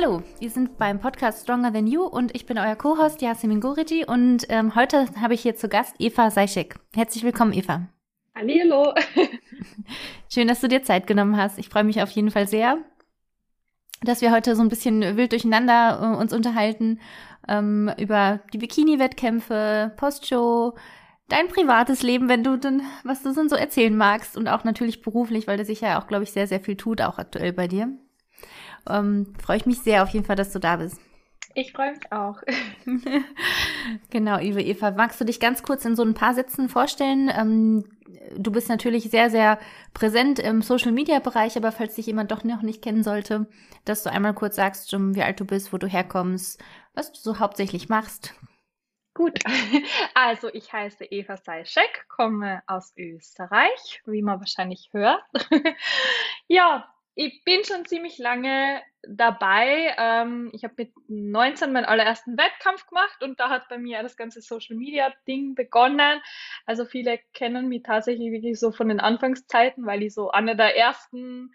Hallo, wir sind beim Podcast Stronger Than You und ich bin euer Co-Host Yasemin Gorigi und ähm, heute habe ich hier zu Gast Eva Seischek. Herzlich willkommen, Eva. Hallo. Schön, dass du dir Zeit genommen hast. Ich freue mich auf jeden Fall sehr, dass wir heute so ein bisschen wild durcheinander äh, uns unterhalten ähm, über die Bikini-Wettkämpfe, Postshow, dein privates Leben, wenn du dann, was du so erzählen magst und auch natürlich beruflich, weil da sich ja auch, glaube ich, sehr, sehr viel tut, auch aktuell bei dir. Ähm, freue ich mich sehr auf jeden Fall, dass du da bist. Ich freue mich auch. genau, liebe Eva, magst du dich ganz kurz in so ein paar Sätzen vorstellen? Ähm, du bist natürlich sehr, sehr präsent im Social-Media-Bereich, aber falls dich jemand doch noch nicht kennen sollte, dass du einmal kurz sagst, wie alt du bist, wo du herkommst, was du so hauptsächlich machst. Gut, also ich heiße Eva Seischek, komme aus Österreich, wie man wahrscheinlich hört. ja, ich bin schon ziemlich lange dabei. Ähm, ich habe mit 19 meinen allerersten Wettkampf gemacht und da hat bei mir das ganze Social Media Ding begonnen. Also viele kennen mich tatsächlich wirklich so von den Anfangszeiten, weil ich so eine der ersten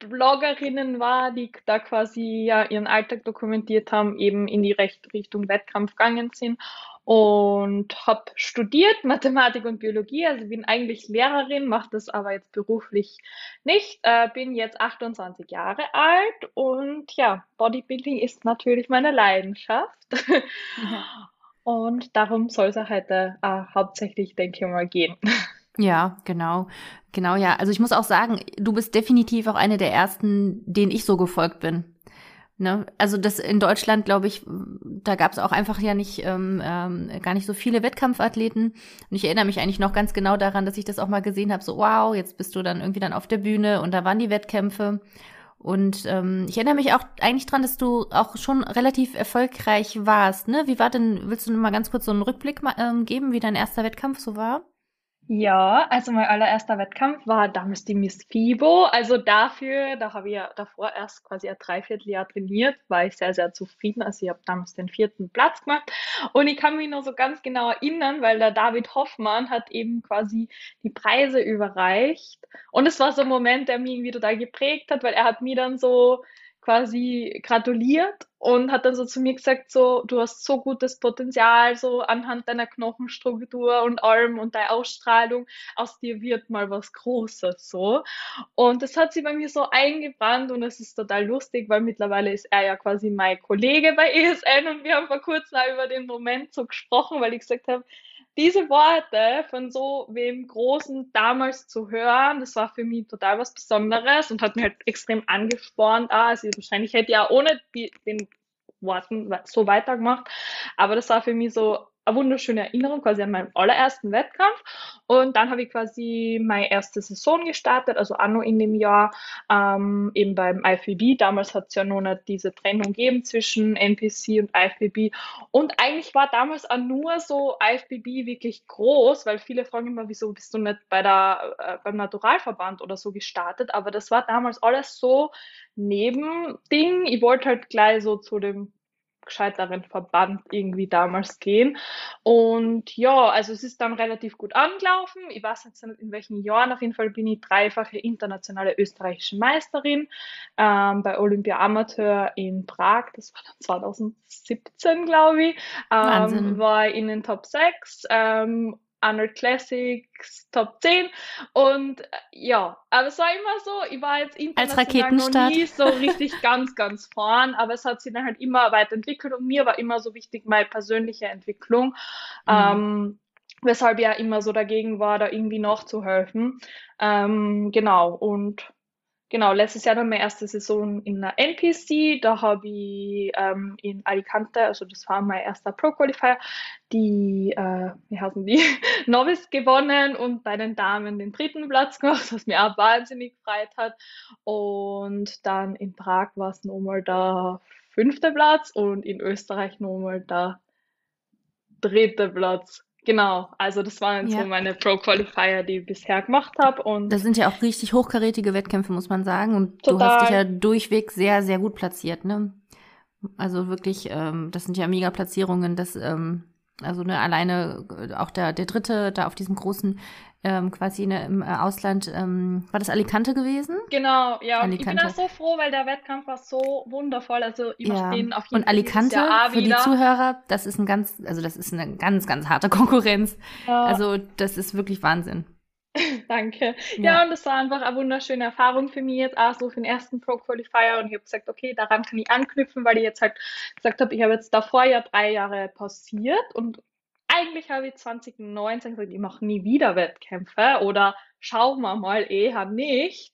Bloggerinnen war, die da quasi ja ihren Alltag dokumentiert haben, eben in die Richtung Wettkampf gegangen sind und habe studiert Mathematik und Biologie, also bin eigentlich Lehrerin, mache das aber jetzt beruflich nicht, äh, bin jetzt 28 Jahre alt und ja, Bodybuilding ist natürlich meine Leidenschaft. Ja. Und darum soll es heute äh, hauptsächlich, denke ich mal, gehen. Ja, genau. Genau, ja. Also ich muss auch sagen, du bist definitiv auch eine der ersten, denen ich so gefolgt bin. Ne? Also das in Deutschland, glaube ich, da gab es auch einfach ja nicht ähm, ähm, gar nicht so viele Wettkampfathleten. Und ich erinnere mich eigentlich noch ganz genau daran, dass ich das auch mal gesehen habe, so wow, jetzt bist du dann irgendwie dann auf der Bühne und da waren die Wettkämpfe. Und ähm, ich erinnere mich auch eigentlich dran, dass du auch schon relativ erfolgreich warst. Ne? Wie war denn, willst du mal ganz kurz so einen Rückblick ähm, geben, wie dein erster Wettkampf so war? Ja, also mein allererster Wettkampf war damals die Miss FIBO. Also dafür, da habe ich ja davor erst quasi ein Dreivierteljahr trainiert, war ich sehr, sehr zufrieden. Also ich habe damals den vierten Platz gemacht. Und ich kann mich nur so ganz genau erinnern, weil der David Hoffmann hat eben quasi die Preise überreicht. Und es war so ein Moment, der mich irgendwie total geprägt hat, weil er hat mir dann so quasi gratuliert und hat dann so zu mir gesagt, so, du hast so gutes Potenzial, so anhand deiner Knochenstruktur und allem und deiner Ausstrahlung, aus dir wird mal was Großes, so. Und das hat sie bei mir so eingebrannt und es ist total lustig, weil mittlerweile ist er ja quasi mein Kollege bei ESN und wir haben vor kurzem über den Moment so gesprochen, weil ich gesagt habe, diese Worte von so wem Großen damals zu hören, das war für mich total was Besonderes und hat mir halt extrem angespornt. Ah, also wahrscheinlich hätte ich ja ohne die, den Worten so weitergemacht. Aber das war für mich so eine wunderschöne Erinnerung quasi an meinen allerersten Wettkampf. Und dann habe ich quasi meine erste Saison gestartet, also auch noch in dem Jahr, ähm, eben beim IFBB. Damals hat es ja noch nicht diese Trennung gegeben zwischen NPC und IFBB. Und eigentlich war damals auch nur so IFBB wirklich groß, weil viele fragen immer, wieso bist du nicht bei der, äh, beim Naturalverband oder so gestartet. Aber das war damals alles so Nebending. Ich wollte halt gleich so zu dem gescheiteren Verband irgendwie damals gehen. Und ja, also es ist dann relativ gut angelaufen. Ich weiß jetzt nicht in welchen Jahren, auf jeden Fall bin ich dreifache internationale österreichische Meisterin ähm, bei Olympia Amateur in Prag. Das war dann 2017, glaube ich. Ähm, war in den Top 6 ähm, Arnold Classics Top 10 und äh, ja, aber es war immer so, ich war jetzt international noch nie so richtig ganz, ganz vorn, aber es hat sich dann halt immer weiterentwickelt und mir war immer so wichtig meine persönliche Entwicklung, mhm. ähm, weshalb ich ja immer so dagegen war, da irgendwie nachzuhelfen. Ähm, genau, und Genau, letztes Jahr dann meine erste Saison in der NPC. Da habe ich ähm, in Alicante, also das war mein erster Pro-Qualifier, die, äh, wie heißen die, Novice gewonnen und bei den Damen den dritten Platz gemacht, was mir auch wahnsinnig gefreut hat. Und dann in Prag war es nochmal der fünfte Platz und in Österreich nochmal der dritte Platz. Genau, also das waren ja. so meine Pro-Qualifier, die ich bisher gemacht habe. Und das sind ja auch richtig hochkarätige Wettkämpfe, muss man sagen. Und total. du hast dich ja durchweg sehr, sehr gut platziert, ne? Also wirklich, ähm, das sind ja mega Platzierungen. Das, ähm, Also ne, alleine äh, auch der, der dritte da auf diesem großen ähm, quasi ne, im äh, Ausland, ähm, war das Alicante gewesen? Genau, ja. Alicante. Ich bin auch so froh, weil der Wettkampf war so wundervoll. Also ich ja. den auf jeden Und Alicante, für die Zuhörer, das ist ein ganz, also das ist eine ganz, ganz harte Konkurrenz. Ja. Also das ist wirklich Wahnsinn. Danke. Ja. ja. und das war einfach eine wunderschöne Erfahrung für mich jetzt auch so für den ersten Pro Qualifier und ich habe gesagt, okay, daran kann ich anknüpfen, weil ich jetzt halt gesagt habe, ich habe jetzt davor ja drei Jahre pausiert und eigentlich habe ich 2019 gesagt, ich mache nie wieder Wettkämpfe oder schauen wir mal eher nicht.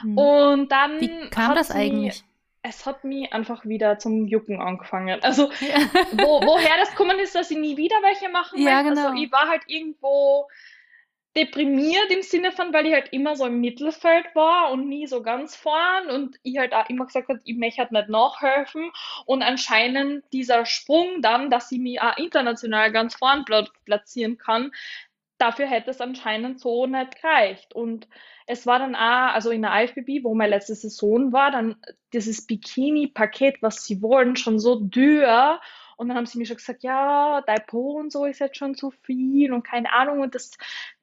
Hm. Und dann. Wie kam das eigentlich? es hat mich einfach wieder zum Jucken angefangen. Also, ja. wo, woher das gekommen ist, dass ich nie wieder welche machen. Ja, genau. Also, ich war halt irgendwo deprimiert im Sinne von, weil ich halt immer so im Mittelfeld war und nie so ganz vorn und ich halt auch immer gesagt habe, ich möchte halt nicht nachhelfen. Und anscheinend dieser Sprung dann, dass ich mich auch international ganz vorn platzieren kann, dafür hätte es anscheinend so nicht gereicht. Und es war dann auch, also in der IFBB, wo meine letzte Saison war, dann dieses Bikini-Paket, was sie wollen, schon so dürr und dann haben sie mir schon gesagt, ja, dein Po und so ist jetzt schon zu viel und keine Ahnung. Und das,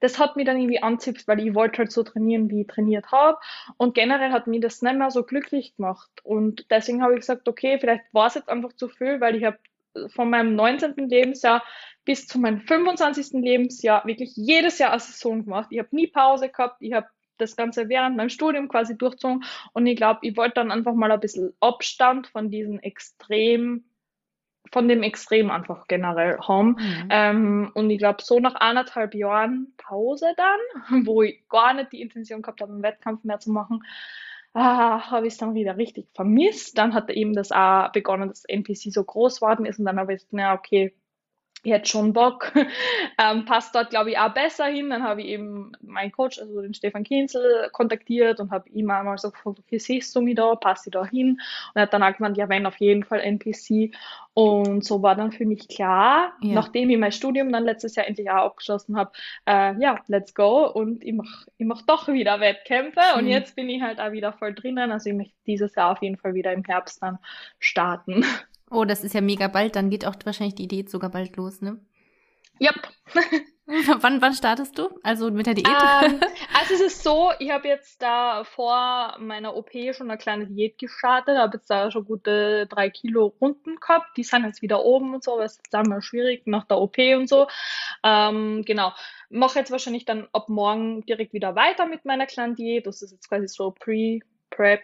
das hat mich dann irgendwie anzipft, weil ich wollte halt so trainieren, wie ich trainiert habe. Und generell hat mich das nicht mehr so glücklich gemacht. Und deswegen habe ich gesagt, okay, vielleicht war es jetzt einfach zu viel, weil ich habe von meinem 19. Lebensjahr bis zu meinem 25. Lebensjahr wirklich jedes Jahr eine Saison gemacht. Ich habe nie Pause gehabt. Ich habe das Ganze während meinem Studium quasi durchzogen. Und ich glaube, ich wollte dann einfach mal ein bisschen Abstand von diesen extrem von dem Extrem einfach generell haben. Mhm. Ähm, und ich glaube, so nach anderthalb Jahren Pause dann, wo ich gar nicht die Intention gehabt habe, einen Wettkampf mehr zu machen, ah, habe ich es dann wieder richtig vermisst. Dann hat eben das auch begonnen, dass NPC so groß geworden ist und dann habe ich gesagt, na okay, jetzt schon Bock, ähm, passt dort, glaube ich, auch besser hin. Dann habe ich eben meinen Coach, also den Stefan Kienzel, kontaktiert und habe ihm einmal so gefragt, okay, siehst du mich da, passt du da hin? Und er hat dann auch gemeint, ja, wenn, auf jeden Fall NPC. Und so war dann für mich klar, ja. nachdem ich mein Studium dann letztes Jahr endlich auch abgeschlossen habe, äh, ja, let's go. Und ich mache ich mach doch wieder Wettkämpfe. Mhm. Und jetzt bin ich halt auch wieder voll drinnen. Also ich möchte dieses Jahr auf jeden Fall wieder im Herbst dann starten. Oh, das ist ja mega bald. Dann geht auch wahrscheinlich die Diät sogar bald los, ne? Ja. wann, wann startest du? Also mit der Diät? Ähm, also es ist so, ich habe jetzt da vor meiner OP schon eine kleine Diät gestartet, habe jetzt da schon gute drei Kilo Runden gehabt. Die sind jetzt wieder oben und so, aber es ist dann mal schwierig nach der OP und so. Ähm, genau. Mache jetzt wahrscheinlich dann ab morgen direkt wieder weiter mit meiner kleinen Diät. Das ist jetzt quasi so Pre-Prep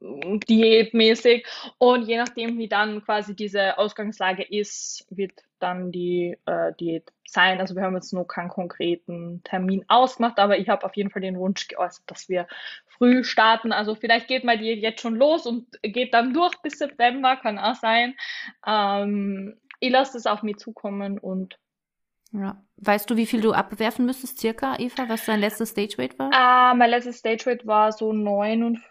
diätmäßig. Und je nachdem, wie dann quasi diese Ausgangslage ist, wird dann die äh, Diät sein. Also wir haben jetzt noch keinen konkreten Termin ausgemacht, aber ich habe auf jeden Fall den Wunsch geäußert, dass wir früh starten. Also vielleicht geht mal die jetzt schon los und geht dann durch bis September, kann auch sein. Ähm, ich lasse es auf mich zukommen und ja. Weißt du, wie viel du abwerfen müsstest, circa, Eva, was dein letztes Stageweight war? Uh, mein letztes Stageweight war so 59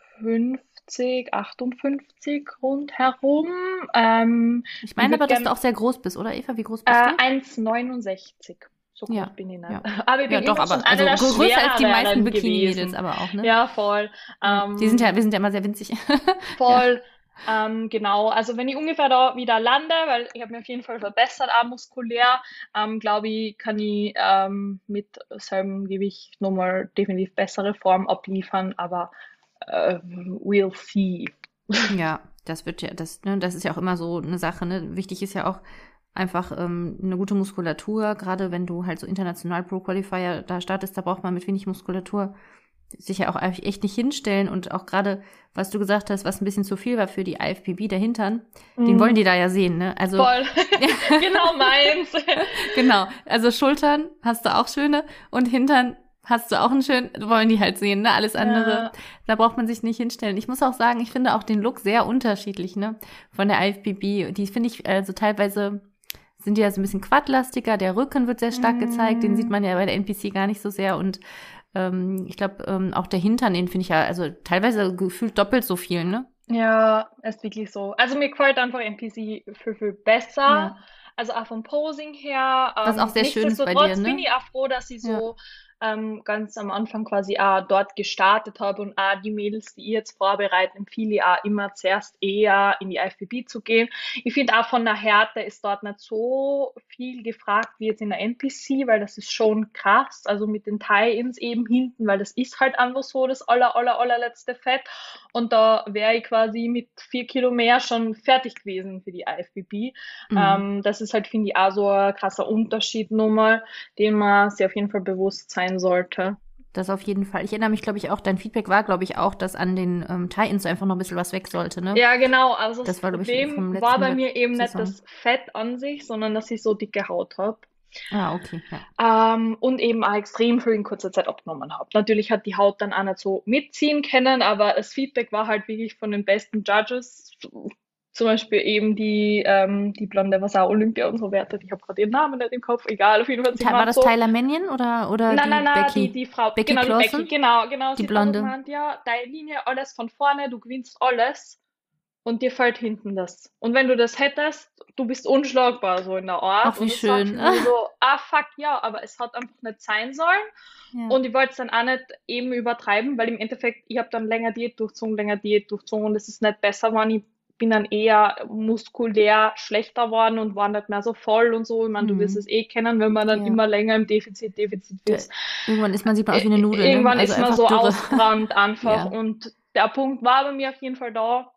58, 58 rundherum. Ähm, ich meine aber, dass du auch sehr groß bist, oder Eva? Wie groß bist äh, du? 1,69. So groß ja. bin ich nicht. Ja. Aber ich bin ja, doch, aber also größer als die meisten Bikini-Mädels aber auch, ne? Ja, voll. Ähm, die sind ja, wir sind ja immer sehr winzig. voll. Ähm, genau, also wenn ich ungefähr da wieder lande, weil ich habe mich auf jeden Fall verbessert, auch muskulär, ähm, glaube ich, kann ich ähm, mit selben Gewicht nochmal definitiv bessere Form abliefern, aber uh, we'll see. Ja, das wird ja, das, ne, das ist ja auch immer so eine Sache, ne? Wichtig ist ja auch einfach ähm, eine gute Muskulatur, gerade wenn du halt so international Pro Qualifier da startest, da braucht man mit wenig Muskulatur sich ja auch echt nicht hinstellen und auch gerade, was du gesagt hast, was ein bisschen zu viel war für die IFBB der Hintern, den mhm. wollen die da ja sehen, ne? Also Voll. genau meins. genau. Also Schultern hast du auch schöne und Hintern hast du auch einen schönen, wollen die halt sehen, ne? Alles andere, ja. da braucht man sich nicht hinstellen. Ich muss auch sagen, ich finde auch den Look sehr unterschiedlich, ne? Von der IFBB. Die finde ich, also teilweise sind die ja so ein bisschen quadlastiger, der Rücken wird sehr stark mm. gezeigt, den sieht man ja bei der NPC gar nicht so sehr und ähm, ich glaube, ähm, auch der Hintern, den finde ich ja, also teilweise gefühlt doppelt so viel, ne? Ja, ist wirklich so. Also mir gefällt einfach NPC viel, viel besser. Ja. Also auch vom Posing her. Was ähm, auch sehr schön ist bei dir, ne? bin ich auch froh, dass sie so ähm, ganz am Anfang quasi auch dort gestartet habe und auch die Mädels, die ich jetzt vorbereiten, empfehle ich auch immer zuerst eher in die IFBB zu gehen. Ich finde auch von der Härte ist dort nicht so viel gefragt wie jetzt in der NPC, weil das ist schon krass, also mit den Tie-Ins eben hinten, weil das ist halt einfach so das aller, aller, allerletzte Fett und da wäre ich quasi mit vier Kilo mehr schon fertig gewesen für die IFBB. Mhm. Ähm, das ist halt, finde ich, auch so ein krasser Unterschied nochmal, den man sich auf jeden Fall bewusst sein sollte. Das auf jeden Fall. Ich erinnere mich, glaube ich, auch, dein Feedback war, glaube ich, auch, dass an den ähm, Tie-Ins einfach noch ein bisschen was weg sollte, ne? Ja, genau. Also das, das war, Problem war bei mir eben Saison. nicht das Fett an sich, sondern dass ich so dicke Haut habe. Ah, okay. Ja. Ähm, und eben auch extrem viel in kurzer Zeit abgenommen habe. Natürlich hat die Haut dann auch nicht so mitziehen können, aber das Feedback war halt wirklich von den besten Judges zum Beispiel eben die, ähm, die Blonde, was auch Olympia und so wertet. Ich habe gerade ihren Namen nicht im Kopf. Egal, auf jeden Fall. Sie war das so. Tyler Mannion oder, oder nein, nein, nein, Becky? Die, die Frau. Becky genau, Clausen? Becky, genau, genau. Die Blonde. Gemeint, ja, deine Linie, alles von vorne, du gewinnst alles und dir fällt hinten das. Und wenn du das hättest, du bist unschlagbar, so in der Art. Ach, wie schön. so, ah, fuck, ja, aber es hat einfach nicht sein sollen. Ja. Und ich wollte es dann auch nicht eben übertreiben, weil im Endeffekt, ich habe dann länger Diät durchzogen, länger Diät durchzogen und es ist nicht besser geworden. Ich bin dann eher muskulär schlechter worden und war nicht mehr so voll und so. Ich meine, mhm. du wirst es eh kennen, wenn man dann ja. immer länger im Defizit, Defizit ist. Irgendwann ist man, sieht man aus wie eine Nudel. Ne? Irgendwann also ist man so ausgebrannt einfach. Ja. Und der Punkt war bei mir auf jeden Fall da.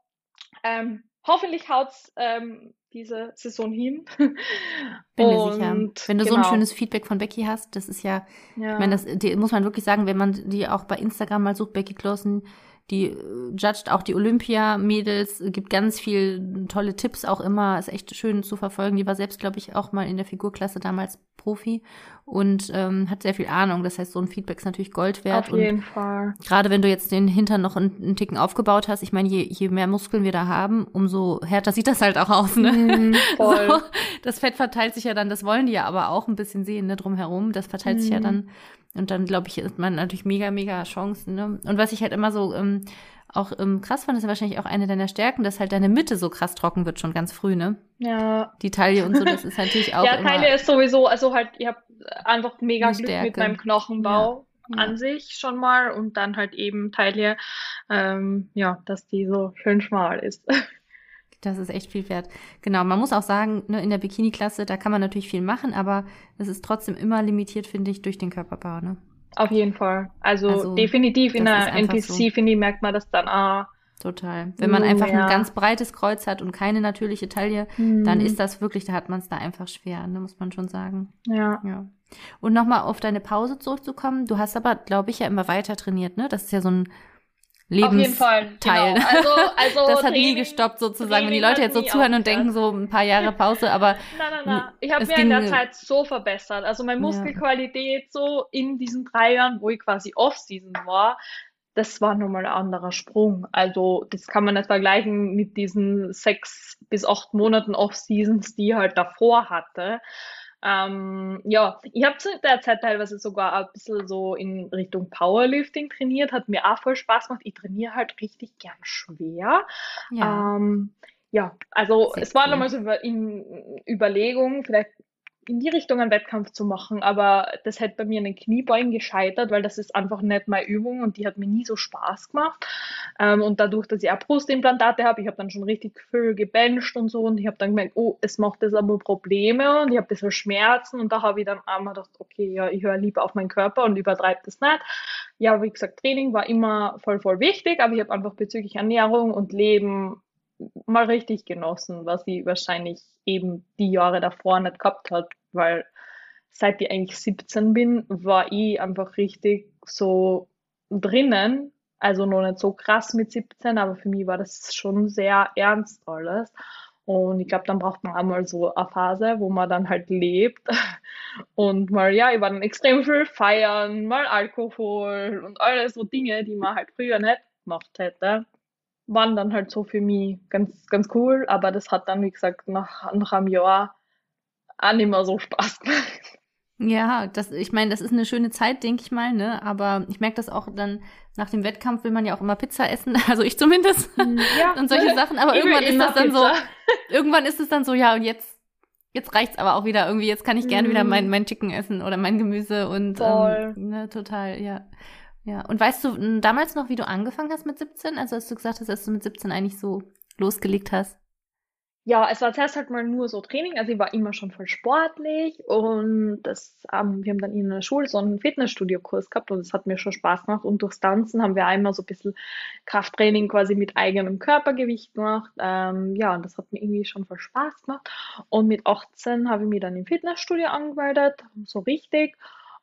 Ähm, hoffentlich haut's ähm, diese Saison hin. Bin mir sicher. Wenn du genau. so ein genau. schönes Feedback von Becky hast, das ist ja, ja. ich meine, das die, muss man wirklich sagen, wenn man die auch bei Instagram mal sucht, Becky Clausen, die äh, judgt auch die Olympia-Mädels, gibt ganz viel tolle Tipps auch immer, ist echt schön zu verfolgen. Die war selbst, glaube ich, auch mal in der Figurklasse damals Profi und ähm, hat sehr viel Ahnung. Das heißt, so ein Feedback ist natürlich Gold wert. Auf jeden und Fall. Gerade wenn du jetzt den Hintern noch einen, einen Ticken aufgebaut hast, ich meine, je, je mehr Muskeln wir da haben, umso härter sieht das halt auch aus. Ne? Mm. So, das Fett verteilt sich ja dann, das wollen die ja aber auch ein bisschen sehen, ne, drumherum. Das verteilt mm. sich ja mhm. dann und dann, glaube ich, ist man natürlich mega, mega Chancen. Ne? Und was ich halt immer so ähm, auch ähm, krass fand, ist ja wahrscheinlich auch eine deiner Stärken, dass halt deine Mitte so krass trocken wird, schon ganz früh, ne? Ja. Die Taille und so, das ist natürlich auch. ja, Taille ist sowieso, also halt, ich habe einfach mega Glück Stärke. mit meinem Knochenbau. Ja. an sich schon mal und dann halt eben Taille, ähm, ja, dass die so schön schmal ist. Das ist echt viel wert. Genau, man muss auch sagen, ne, in der Bikini-Klasse, da kann man natürlich viel machen, aber es ist trotzdem immer limitiert, finde ich, durch den Körperbau. Ne? Auf jeden Fall. Also, also definitiv in der NPC, so. finde ich, merkt man das dann auch. Total. Wenn man einfach ja. ein ganz breites Kreuz hat und keine natürliche Taille, hm. dann ist das wirklich, da hat man es da einfach schwer, ne, muss man schon sagen. Ja. ja. Und nochmal auf deine Pause zurückzukommen. Du hast aber, glaube ich, ja immer weiter trainiert, ne? Das ist ja so ein Jeden Fall. Genau. Also, also das hat Training, nie gestoppt sozusagen. Training Wenn die Leute jetzt so zuhören und denken so ein paar Jahre Pause, aber nein, nein, nein. Ich habe mir in der Zeit so verbessert. Also meine Muskelqualität ja. so in diesen drei Jahren, wo ich quasi Off-Season war, das war nochmal ein anderer Sprung. Also das kann man nicht vergleichen mit diesen sechs bis acht Monaten Off-Seasons, die ich halt davor hatte. Ähm, ja, ich habe zu der Zeit teilweise sogar ein bisschen so in Richtung Powerlifting trainiert, hat mir auch voll Spaß gemacht. Ich trainiere halt richtig gern schwer. Ja, ähm, ja also Sehr es war cool. nochmal so in Überlegung, vielleicht in die Richtung einen Wettkampf zu machen, aber das hätte bei mir in den Kniebeugen gescheitert, weil das ist einfach nicht meine Übung und die hat mir nie so Spaß gemacht. Ähm, und dadurch, dass ich auch Brustimplantate habe, ich habe dann schon richtig viel gebencht und so und ich habe dann gemerkt, oh, es macht das aber Probleme und ich habe bisschen Schmerzen und da habe ich dann einmal gedacht, okay, ja, ich höre lieber auf meinen Körper und übertreibe das nicht. Ja, wie gesagt, Training war immer voll, voll wichtig, aber ich habe einfach bezüglich Ernährung und Leben mal richtig genossen, was sie wahrscheinlich eben die Jahre davor nicht gehabt hat, weil seit ich eigentlich 17 bin, war ich einfach richtig so drinnen. Also noch nicht so krass mit 17, aber für mich war das schon sehr ernst alles. Und ich glaube, dann braucht man einmal so eine Phase, wo man dann halt lebt. Und mal, ja, ich war dann extrem viel feiern, mal Alkohol und alles so Dinge, die man halt früher nicht gemacht hätte waren dann halt so für mich ganz, ganz cool, aber das hat dann, wie gesagt, nach, nach einem Jahr auch nicht mehr so Spaß gemacht. Ja, das, ich meine, das ist eine schöne Zeit, denke ich mal, ne? Aber ich merke das auch dann, nach dem Wettkampf will man ja auch immer Pizza essen, also ich zumindest. Hm, ja. und solche Sachen. Aber irgendwann ist das dann Pizza. so, irgendwann ist es dann so, ja, und jetzt jetzt reicht's aber auch wieder irgendwie, jetzt kann ich gerne mm. wieder mein, mein Chicken essen oder mein Gemüse und ähm, ne, total, ja. Ja. Und weißt du damals noch, wie du angefangen hast mit 17? Also hast du gesagt hast, dass du mit 17 eigentlich so losgelegt hast? Ja, es war zuerst halt mal nur so Training, also ich war immer schon voll sportlich und das, ähm, wir haben dann in der Schule so einen Fitnessstudio-Kurs gehabt und das hat mir schon Spaß gemacht und durch Tanzen haben wir einmal so ein bisschen Krafttraining quasi mit eigenem Körpergewicht gemacht. Ähm, ja, und das hat mir irgendwie schon voll Spaß gemacht und mit 18 habe ich mich dann im Fitnessstudio angemeldet, so richtig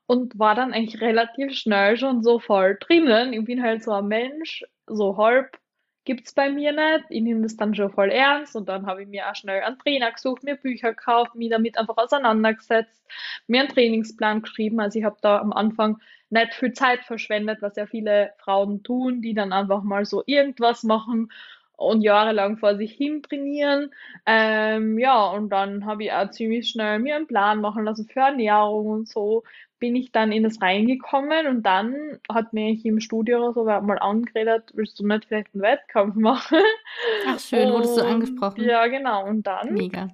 und war dann eigentlich relativ schnell schon so voll drinnen. Ich bin halt so ein Mensch, so halb gibt's bei mir nicht. Ich nehme das dann schon voll ernst und dann habe ich mir auch schnell einen Trainer gesucht, mir Bücher gekauft, mich damit einfach auseinandergesetzt, mir einen Trainingsplan geschrieben. Also ich habe da am Anfang nicht viel Zeit verschwendet, was ja viele Frauen tun, die dann einfach mal so irgendwas machen und jahrelang vor sich hin trainieren. Ähm, ja, und dann habe ich auch ziemlich schnell mir einen Plan machen lassen für Ernährung und so bin ich dann in das reingekommen und dann hat mich im Studio oder so mal angeredet, willst du nicht vielleicht einen Wettkampf machen? Ach schön, und, wurdest du angesprochen. Ja, genau. Und dann Mega.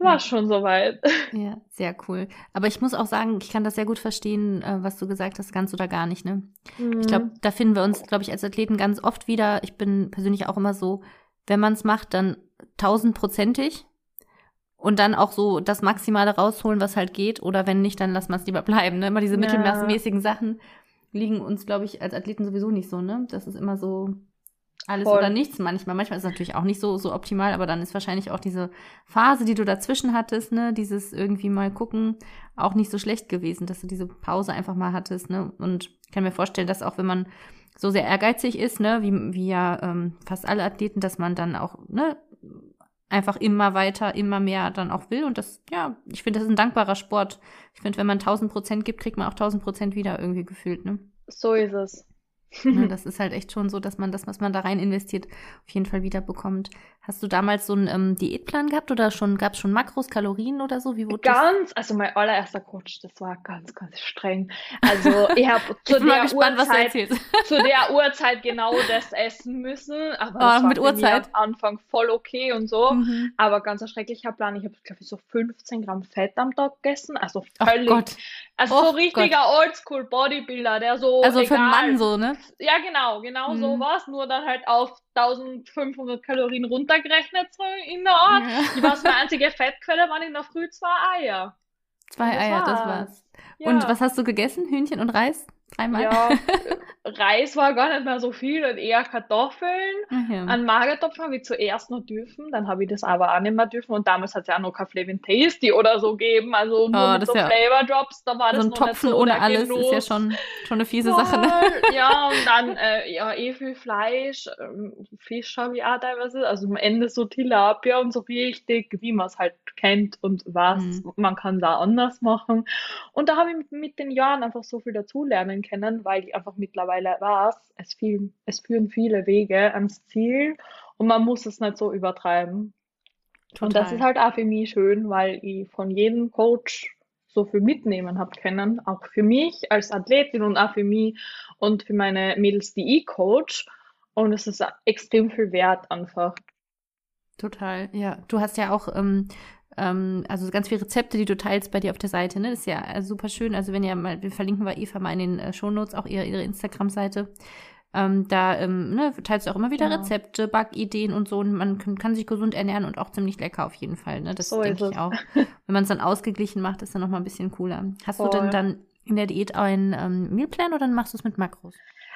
war ja. schon soweit. Ja, sehr cool. Aber ich muss auch sagen, ich kann das sehr gut verstehen, äh, was du gesagt hast, ganz oder gar nicht. Ne? Mhm. Ich glaube, da finden wir uns, glaube ich, als Athleten ganz oft wieder. Ich bin persönlich auch immer so, wenn man es macht, dann tausendprozentig und dann auch so das Maximale rausholen, was halt geht. Oder wenn nicht, dann lassen wir es lieber bleiben. Ne? Immer diese ja. mittelmäßigen Sachen liegen uns, glaube ich, als Athleten sowieso nicht so, ne? Das ist immer so alles Voll. oder nichts manchmal. Manchmal ist es natürlich auch nicht so, so optimal, aber dann ist wahrscheinlich auch diese Phase, die du dazwischen hattest, ne, dieses irgendwie mal gucken, auch nicht so schlecht gewesen, dass du diese Pause einfach mal hattest, ne? Und ich kann mir vorstellen, dass auch wenn man so sehr ehrgeizig ist, ne, wie, wie ja ähm, fast alle Athleten, dass man dann auch, ne, einfach immer weiter, immer mehr dann auch will. Und das, ja, ich finde, das ist ein dankbarer Sport. Ich finde, wenn man 1000 Prozent gibt, kriegt man auch 1000 Prozent wieder irgendwie gefühlt, ne? So ist es. Ne, das ist halt echt schon so, dass man das, was man da rein investiert, auf jeden Fall wieder bekommt. Hast du damals so einen ähm, Diätplan gehabt oder schon gab es schon Makros, Kalorien oder so? Wie wurde ganz, das? also mein allererster Coach, das war ganz, ganz streng. Also ich habe zu der Uhrzeit, zu der Uhrzeit genau das essen müssen, aber oh, das mit war Uhrzeit am Anfang voll okay und so. Mhm. Aber ganz ein schrecklicher Plan. Ich habe glaube ich so 15 Gramm Fett am Tag gegessen, also völlig. Oh Gott. Also oh so richtiger Oldschool Bodybuilder, der so. Also egal, für einen Mann so, ne? Ja, genau, genau mhm. so was, nur dann halt auf 1500 Kalorien runtergerechnet so in der Art. Ja. Die war meine einzige Fettquelle, waren in der Früh zwei Eier. Zwei das Eier, war's. das war's. Ja. Und was hast du gegessen? Hühnchen und Reis? Dreimal? Ja, Reis war gar nicht mehr so viel und eher Kartoffeln. Mhm. An Magertopf habe ich zuerst noch dürfen, dann habe ich das aber auch nicht mehr dürfen und damals hat es ja auch noch kein Flavin Tasty oder so gegeben, also nur oh, mit so ja Flavor Drops, da war so das noch Topfen nicht so ohne alles Genuss. ist ja schon, schon eine fiese. Sache. Ne? Ja, und dann äh, ja, eh viel Fleisch, ähm, Fisch habe ich auch teilweise, also am Ende so Tilapia und so richtig, wie man es halt kennt und was, mhm. man kann da anders machen. Und da habe ich mit, mit den Jahren einfach so viel dazulernen können, weil ich einfach mittlerweile weiß, es, viel, es führen viele Wege ans Ziel und man muss es nicht so übertreiben. Total. Und das ist halt auch für mich schön, weil ich von jedem Coach so viel mitnehmen habe können, auch für mich als Athletin und auch für mich und für meine Mädels, die ich coach. Und es ist extrem viel wert einfach. Total, ja. Du hast ja auch ähm, ähm, also ganz viele Rezepte, die du teilst bei dir auf der Seite, ne? Das ist ja äh, super schön. Also wenn ihr mal, wir verlinken bei Eva mal in den äh, Shownotes auch ihre, ihre Instagram-Seite. Ähm, da ähm, ne, teilst du auch immer wieder genau. Rezepte, Backideen und so. Und man kann, kann, sich gesund ernähren und auch ziemlich lecker auf jeden Fall. Ne? Das so denke ich auch. Wenn man es dann ausgeglichen macht, ist dann nochmal ein bisschen cooler. Hast Voll. du denn dann in der Diät einen ähm, Mealplan oder machst du es mit Makros?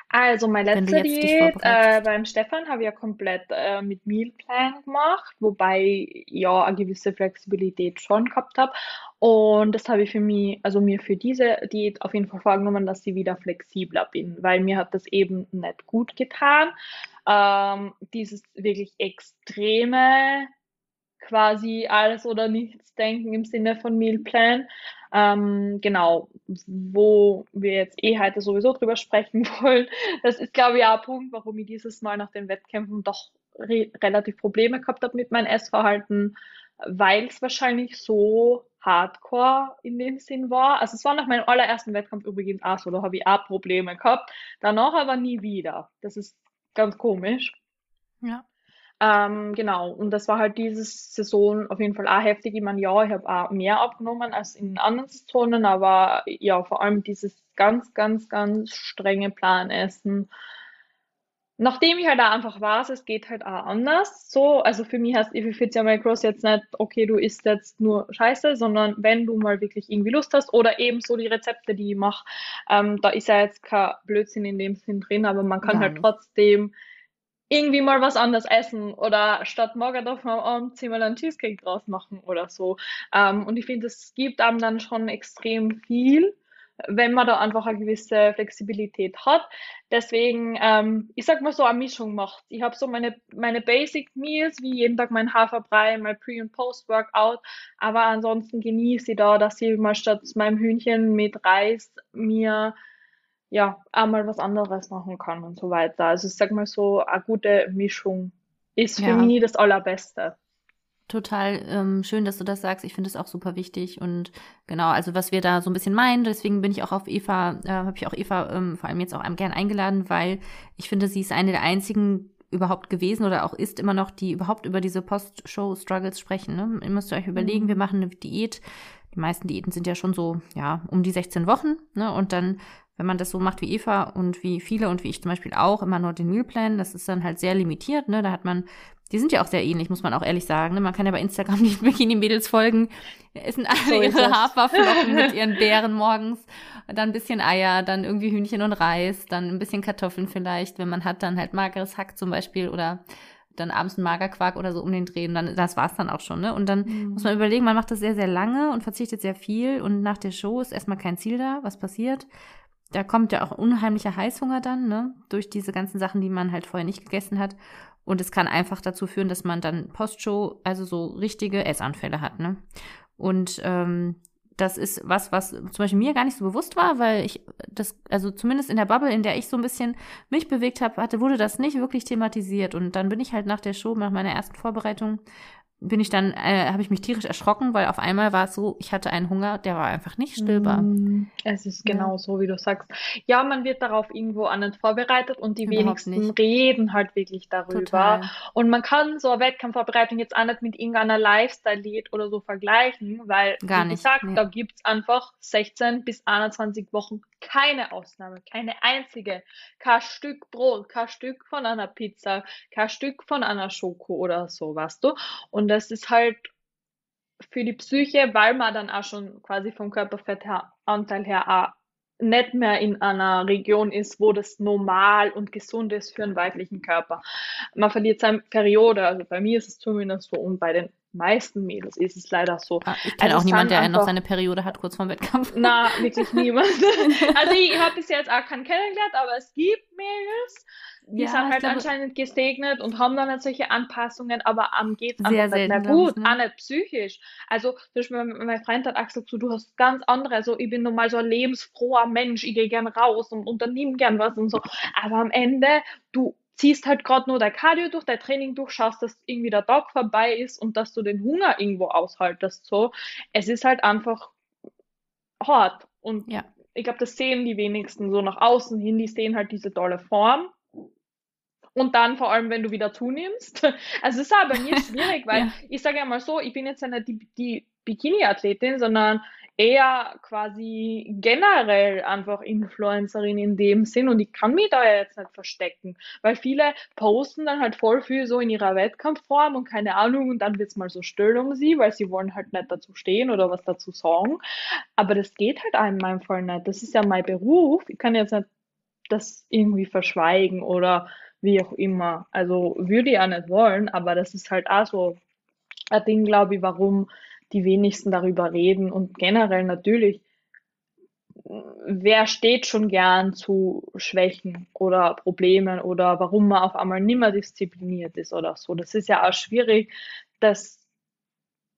Also meine letzte Diät äh, beim Stefan habe ich ja komplett äh, mit Mealplan gemacht, wobei ja eine gewisse Flexibilität schon gehabt habe. Und das habe ich für mich, also mir für diese Diät auf jeden Fall vorgenommen, dass ich wieder flexibler bin, weil mir hat das eben nicht gut getan. Ähm, dieses wirklich extreme quasi alles oder nichts denken im Sinne von Mealplan. Ähm, genau, wo wir jetzt eh heute sowieso drüber sprechen wollen. Das ist, glaube ich, auch ein Punkt, warum ich dieses Mal nach den Wettkämpfen doch re relativ Probleme gehabt habe mit meinem Essverhalten, weil es wahrscheinlich so hardcore in dem Sinn war. Also es war nach meinem allerersten Wettkampf übrigens auch so, da habe ich auch Probleme gehabt. Danach aber nie wieder. Das ist ganz komisch. Ja. Ähm, genau, und das war halt diese Saison auf jeden Fall auch heftig. Ich meine, ja, ich habe auch mehr abgenommen als in anderen Saisonen, aber ja, vor allem dieses ganz, ganz, ganz strenge Planessen nachdem ich halt auch einfach weiß, es geht halt auch anders. So, also für mich heißt Fits Macros jetzt nicht, okay, du isst jetzt nur Scheiße, sondern wenn du mal wirklich irgendwie Lust hast oder eben so die Rezepte, die ich mache, ähm, da ist ja jetzt kein Blödsinn in dem Sinn drin, aber man kann Nein. halt trotzdem irgendwie mal was anderes essen oder statt Morgen auf am Abend zehnmal einen Cheesecake draus machen oder so. Ähm, und ich finde, es gibt einem dann schon extrem viel wenn man da einfach eine gewisse Flexibilität hat. Deswegen, ähm, ich sag mal so, eine Mischung macht. Ich habe so meine, meine Basic Meals, wie jeden Tag mein Haferbrei, mein Pre- und Post-Workout, aber ansonsten genieße ich da, dass ich mal statt meinem Hühnchen mit Reis mir ja einmal was anderes machen kann und so weiter. Also ich sag mal so, eine gute Mischung ist für ja. mich das Allerbeste. Total ähm, schön, dass du das sagst. Ich finde es auch super wichtig und genau, also was wir da so ein bisschen meinen, deswegen bin ich auch auf Eva, äh, habe ich auch Eva ähm, vor allem jetzt auch gern eingeladen, weil ich finde, sie ist eine der einzigen überhaupt gewesen oder auch ist immer noch, die überhaupt über diese Post-Show-Struggles sprechen. Ne? Ihr müsst euch überlegen, mhm. wir machen eine Diät. Die meisten Diäten sind ja schon so, ja, um die 16 Wochen. Ne? Und dann, wenn man das so macht wie Eva und wie viele und wie ich zum Beispiel auch, immer nur den Mealplan, das ist dann halt sehr limitiert. Ne? Da hat man die sind ja auch sehr ähnlich, muss man auch ehrlich sagen. Ne? Man kann ja bei Instagram die Bikini-Mädels folgen. Essen alle so ihre Haferflocken mit ihren Beeren morgens. Dann ein bisschen Eier, dann irgendwie Hühnchen und Reis, dann ein bisschen Kartoffeln vielleicht. Wenn man hat, dann halt mageres Hack zum Beispiel oder dann abends ein Magerquark oder so um den Dreh. Und dann, das war's dann auch schon. Ne? Und dann mhm. muss man überlegen, man macht das sehr, sehr lange und verzichtet sehr viel. Und nach der Show ist erstmal kein Ziel da. Was passiert? Da kommt ja auch unheimlicher Heißhunger dann, ne? Durch diese ganzen Sachen, die man halt vorher nicht gegessen hat. Und es kann einfach dazu führen, dass man dann Postshow, also so richtige Essanfälle hat. Ne? Und ähm, das ist was, was zum Beispiel mir gar nicht so bewusst war, weil ich das, also zumindest in der Bubble, in der ich so ein bisschen mich bewegt habe, hatte, wurde das nicht wirklich thematisiert. Und dann bin ich halt nach der Show, nach meiner ersten Vorbereitung, bin ich dann, äh, habe ich mich tierisch erschrocken, weil auf einmal war es so, ich hatte einen Hunger, der war einfach nicht stillbar. Mm, es ist genau ja. so, wie du sagst. Ja, man wird darauf irgendwo an nicht vorbereitet und die Überhaupt wenigsten nicht. reden halt wirklich darüber. Total. Und man kann so eine Wettkampfvorbereitung jetzt auch nicht mit irgendeiner Lifestyle-Diät oder so vergleichen, weil, Gar wie nicht. gesagt, nee. da gibt's einfach 16 bis 21 Wochen keine Ausnahme, keine einzige. Kein Stück Brot, kein Stück von einer Pizza, kein Stück von einer Schoko oder so, weißt du? Und das ist halt für die Psyche, weil man dann auch schon quasi vom Körperfettanteil her auch nicht mehr in einer Region ist, wo das normal und gesund ist für einen weiblichen Körper. Man verliert seine Periode, also bei mir ist es zumindest so und bei den meisten Mädels ist es leider so. Ah, ich kenne also auch niemanden, der einfach, noch seine Periode hat kurz vorm Wettkampf. Na, wirklich niemand. also ich habe bis jetzt auch keinen kennengelernt, aber es gibt Mädels, die ja, sind halt glaube, anscheinend gesegnet und haben dann nicht solche Anpassungen, aber am geht's einfach nicht mehr gut, ne? auch nicht psychisch. Also zum Beispiel mein Freund hat gesagt, so, du hast ganz andere, also ich bin normal so ein lebensfroher Mensch, ich gehe gern raus und unternehme gern was und so, aber am Ende, du ziehst halt gerade nur dein Cardio durch, dein Training durch, schaust, dass irgendwie der Tag vorbei ist und dass du den Hunger irgendwo aushaltest. So, es ist halt einfach hart. Und ja. ich glaube, das sehen die wenigsten so nach außen hin, die sehen halt diese tolle Form. Und dann vor allem, wenn du wieder zunimmst. Also es ist aber bei mir schwierig, weil ja. ich sage ja mal so, ich bin jetzt ja nicht die, die Bikini-Athletin, sondern eher quasi generell einfach Influencerin in dem Sinn. Und ich kann mich da ja jetzt nicht verstecken, weil viele posten dann halt voll viel so in ihrer Wettkampfform und keine Ahnung und dann wird's mal so still um sie, weil sie wollen halt nicht dazu stehen oder was dazu sagen, aber das geht halt in meinem Fall nicht, das ist ja mein Beruf, ich kann jetzt nicht das irgendwie verschweigen oder wie auch immer, also würde ich auch nicht wollen, aber das ist halt auch so ein Ding, glaube ich, warum die wenigsten darüber reden und generell natürlich, wer steht schon gern zu Schwächen oder Problemen oder warum man auf einmal nimmer diszipliniert ist oder so. Das ist ja auch schwierig, das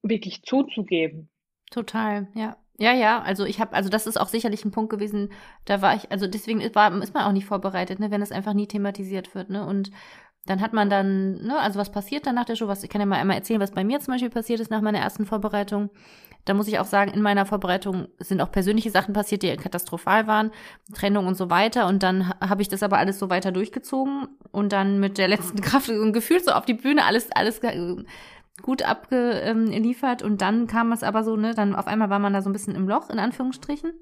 wirklich zuzugeben. Total, ja. Ja, ja, also ich habe, also das ist auch sicherlich ein Punkt gewesen, da war ich, also deswegen war, ist man auch nicht vorbereitet, ne, wenn es einfach nie thematisiert wird, ne? Und dann hat man dann, ne, also was passiert dann nach der Show? Was, ich kann ja mal einmal erzählen, was bei mir zum Beispiel passiert ist nach meiner ersten Vorbereitung. Da muss ich auch sagen, in meiner Vorbereitung sind auch persönliche Sachen passiert, die katastrophal waren, Trennung und so weiter. Und dann habe ich das aber alles so weiter durchgezogen und dann mit der letzten Kraft und Gefühl so auf die Bühne alles, alles gut abgeliefert. Und dann kam es aber so, ne, dann auf einmal war man da so ein bisschen im Loch, in Anführungsstrichen.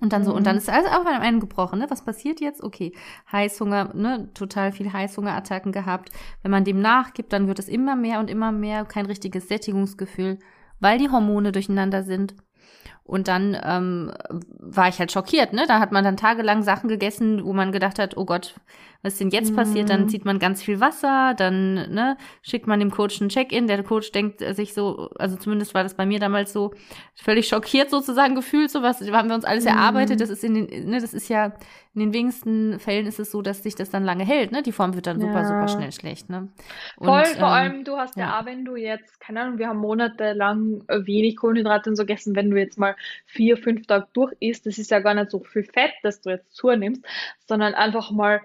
Und dann so, und dann mhm. ist alles auf einem gebrochen, ne? Was passiert jetzt? Okay, Heißhunger, ne? Total viel Heißhungerattacken gehabt. Wenn man dem nachgibt, dann wird es immer mehr und immer mehr, kein richtiges Sättigungsgefühl, weil die Hormone durcheinander sind. Und dann ähm, war ich halt schockiert, ne? Da hat man dann tagelang Sachen gegessen, wo man gedacht hat, oh Gott, was ist denn jetzt mhm. passiert? Dann mhm. zieht man ganz viel Wasser, dann ne, schickt man dem Coach ein Check-in. Der Coach denkt sich so, also zumindest war das bei mir damals so, völlig schockiert sozusagen gefühlt, so was haben wir uns alles mhm. erarbeitet. Das ist in den, ne, das ist ja in den wenigsten Fällen ist es so, dass sich das dann lange hält, ne? Die Form wird dann super, ja. super schnell schlecht, ne? Und, Voll, vor ähm, allem, du hast ja, ja, wenn du jetzt, keine Ahnung, wir haben monatelang wenig Kohlenhydrate und so gegessen, wenn du jetzt mal vier, fünf Tage durch isst, das ist ja gar nicht so viel Fett, das du jetzt zunimmst, sondern einfach mal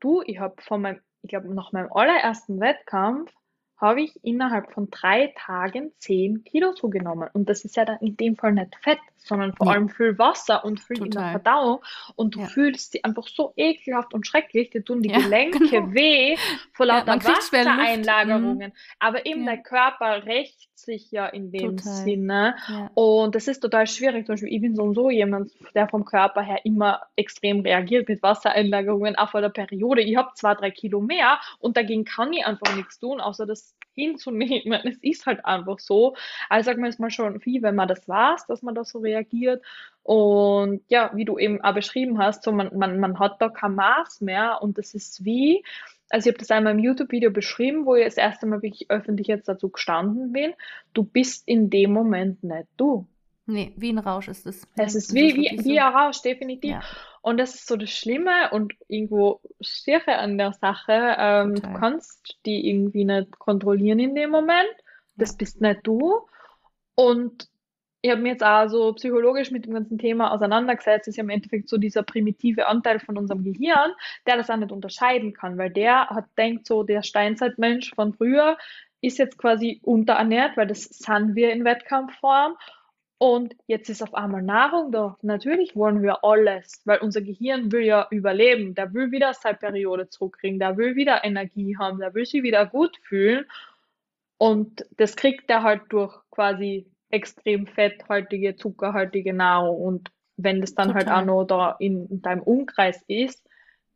Du, ich habe von meinem, ich glaube, nach meinem allerersten Wettkampf habe ich innerhalb von drei Tagen zehn Kilo zugenommen. Und das ist ja dann in dem Fall nicht Fett, sondern vor ja. allem viel Wasser und viel in der Verdauung. Und du ja. fühlst die einfach so ekelhaft und schrecklich, die tun die ja, Gelenke genau. weh vor lauter Wassereinlagerungen. Mhm. Aber eben der Körper rächt sich ja in dem total. Sinne. Und das ist total schwierig. Zum Beispiel, ich bin so und so jemand, der vom Körper her immer extrem reagiert mit Wassereinlagerungen, auch vor der Periode. Ich habe zwei, drei Kilo mehr und dagegen kann ich einfach nichts tun, außer das hinzunehmen. Es ist halt einfach so. Also sagen wir es mal schon viel, wenn man das weiß, dass man da so reagiert. Und ja, wie du eben auch beschrieben hast, so man, man, man hat da kein Maß mehr und das ist wie, also ich habe das einmal im YouTube-Video beschrieben, wo ich das erste Mal wirklich öffentlich jetzt dazu gestanden bin, du bist in dem Moment nicht du. Nee, wie ein Rausch ist es. Es ist wie, wie, wie so. ein Rausch, definitiv. Ja. Und das ist so das Schlimme und irgendwo Schwere an der Sache. Ähm, du kannst die irgendwie nicht kontrollieren in dem Moment. Das ja. bist nicht du. Und ich habe mir jetzt auch so psychologisch mit dem ganzen Thema auseinandergesetzt. Das ist ja im Endeffekt so dieser primitive Anteil von unserem Gehirn, der das auch nicht unterscheiden kann, weil der hat denkt so, der Steinzeitmensch von früher ist jetzt quasi unterernährt, weil das sind wir in Wettkampfform und jetzt ist auf einmal Nahrung da. Natürlich wollen wir alles, weil unser Gehirn will ja überleben. Der will wieder seine Periode zurückkriegen, der will wieder Energie haben, der will sich wieder gut fühlen. Und das kriegt er halt durch quasi extrem fetthaltige, zuckerhaltige Nahrung. Und wenn das dann Total. halt auch noch da in, in deinem Umkreis ist,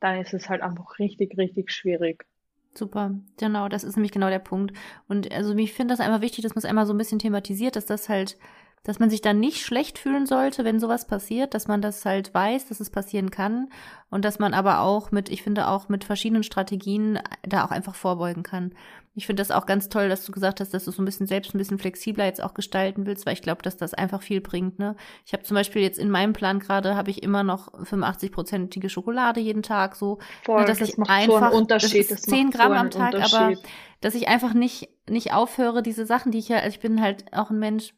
dann ist es halt einfach richtig, richtig schwierig. Super, genau, das ist nämlich genau der Punkt. Und also ich finde das einmal wichtig, dass man es einmal so ein bisschen thematisiert, dass das halt dass man sich dann nicht schlecht fühlen sollte, wenn sowas passiert, dass man das halt weiß, dass es passieren kann und dass man aber auch mit, ich finde auch mit verschiedenen Strategien da auch einfach vorbeugen kann. Ich finde das auch ganz toll, dass du gesagt hast, dass du so ein bisschen selbst ein bisschen flexibler jetzt auch gestalten willst, weil ich glaube, dass das einfach viel bringt. Ne? Ich habe zum Beispiel jetzt in meinem Plan gerade habe ich immer noch 85-prozentige Schokolade jeden Tag so, Voll, ne, dass das ich einfach so. Das ist 10 Gramm so am Tag, aber dass ich einfach nicht nicht aufhöre, diese Sachen, die ich ja, also ich bin halt auch ein Mensch,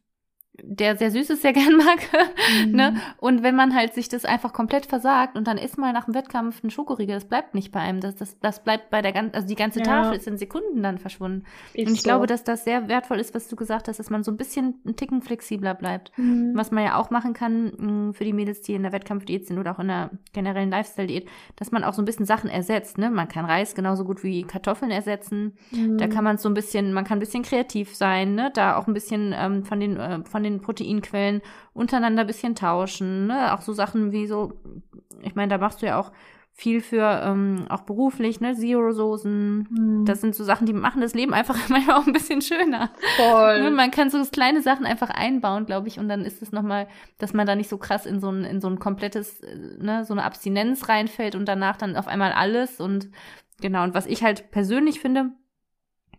der sehr Süßes sehr gern mag. Ne? Mhm. ne? Und wenn man halt sich das einfach komplett versagt und dann isst mal nach dem Wettkampf ein Schokoriegel, das bleibt nicht bei einem. Das, das, das bleibt bei der ganzen, also die ganze ja. Tafel ist in Sekunden dann verschwunden. Ist und ich so. glaube, dass das sehr wertvoll ist, was du gesagt hast, dass man so ein bisschen einen Ticken flexibler bleibt. Mhm. Was man ja auch machen kann mh, mm, für die Mädels, die in der Wettkampfdiät sind oder auch in der generellen Lifestyle-Diät, dass man auch so ein bisschen Sachen ersetzt. Ne? Man kann Reis genauso gut wie Kartoffeln ersetzen. Mhm. Da kann man so ein bisschen, man kann ein bisschen kreativ sein, ne? da auch ein bisschen ähm, von den, äh, von den Proteinquellen untereinander ein bisschen tauschen. Ne? Auch so Sachen wie so, ich meine, da machst du ja auch viel für ähm, auch beruflich, ne, Zero-Soßen. Hm. Das sind so Sachen, die machen das Leben einfach manchmal auch ein bisschen schöner. Voll. Ne? Man kann so kleine Sachen einfach einbauen, glaube ich, und dann ist es nochmal, dass man da nicht so krass in so ein, in so ein komplettes, äh, ne, so eine Abstinenz reinfällt und danach dann auf einmal alles und genau. Und was ich halt persönlich finde,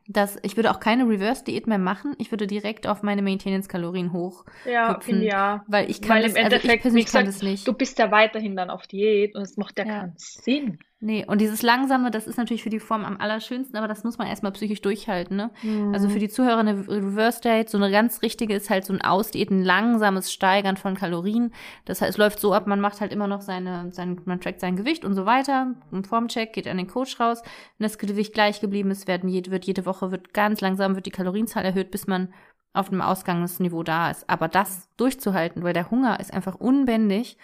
dass ich würde auch keine Reverse-Diät mehr machen. Ich würde direkt auf meine Maintenance-Kalorien hoch. Ja, hüpfen, ja. Weil ich kann weil das, im Endeffekt, also ich persönlich gesagt, kann das nicht. Du bist ja weiterhin dann auf Diät und es macht ja, ja. keinen Sinn. Nee, und dieses Langsame, das ist natürlich für die Form am allerschönsten, aber das muss man erstmal psychisch durchhalten, ne? Mhm. Also für die Zuhörer eine Reverse Date, so eine ganz richtige ist halt so ein Ausdiäten, langsames Steigern von Kalorien. Das heißt, es läuft so ab, man macht halt immer noch seine, sein, man trackt sein Gewicht und so weiter. Im Formcheck geht an den Coach raus. Wenn das Gewicht gleich geblieben ist, werden jede, wird jede Woche, wird ganz langsam, wird die Kalorienzahl erhöht, bis man auf einem Ausgangsniveau da ist. Aber das durchzuhalten, weil der Hunger ist einfach unbändig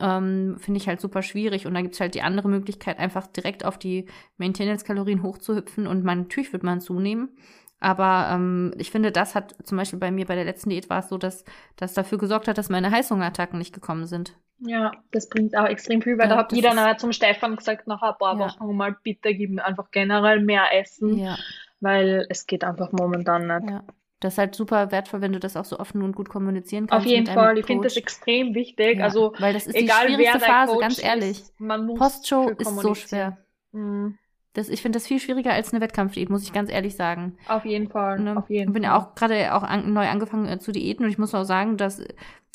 ähm, finde ich halt super schwierig. Und da gibt es halt die andere Möglichkeit, einfach direkt auf die Maintenance-Kalorien hochzuhüpfen und man, natürlich wird man zunehmen. Aber ähm, ich finde, das hat zum Beispiel bei mir bei der letzten Diät war es so, dass das dafür gesorgt hat, dass meine Heißhungerattacken nicht gekommen sind. Ja, das bringt auch extrem viel, weil ja, da hat jeder nachher zum Stefan gesagt, nach ein paar Wochen ja. mal bitte gib mir einfach generell mehr Essen, ja. weil es geht einfach momentan nicht. Ja. Das ist halt super wertvoll, wenn du das auch so offen und gut kommunizieren kannst. Auf jeden Fall, ich finde das extrem wichtig. Ja, also, weil das ist egal, die schwierigste Phase, Coach ganz ehrlich. Ist, Postshow ist so schwer. Mhm. Das, ich finde das viel schwieriger als eine Wettkampfdiät, muss ich ganz ehrlich sagen. Auf jeden Fall. Ne? Auf jeden ich bin ja auch gerade auch an, neu angefangen äh, zu diäten und ich muss auch sagen, dass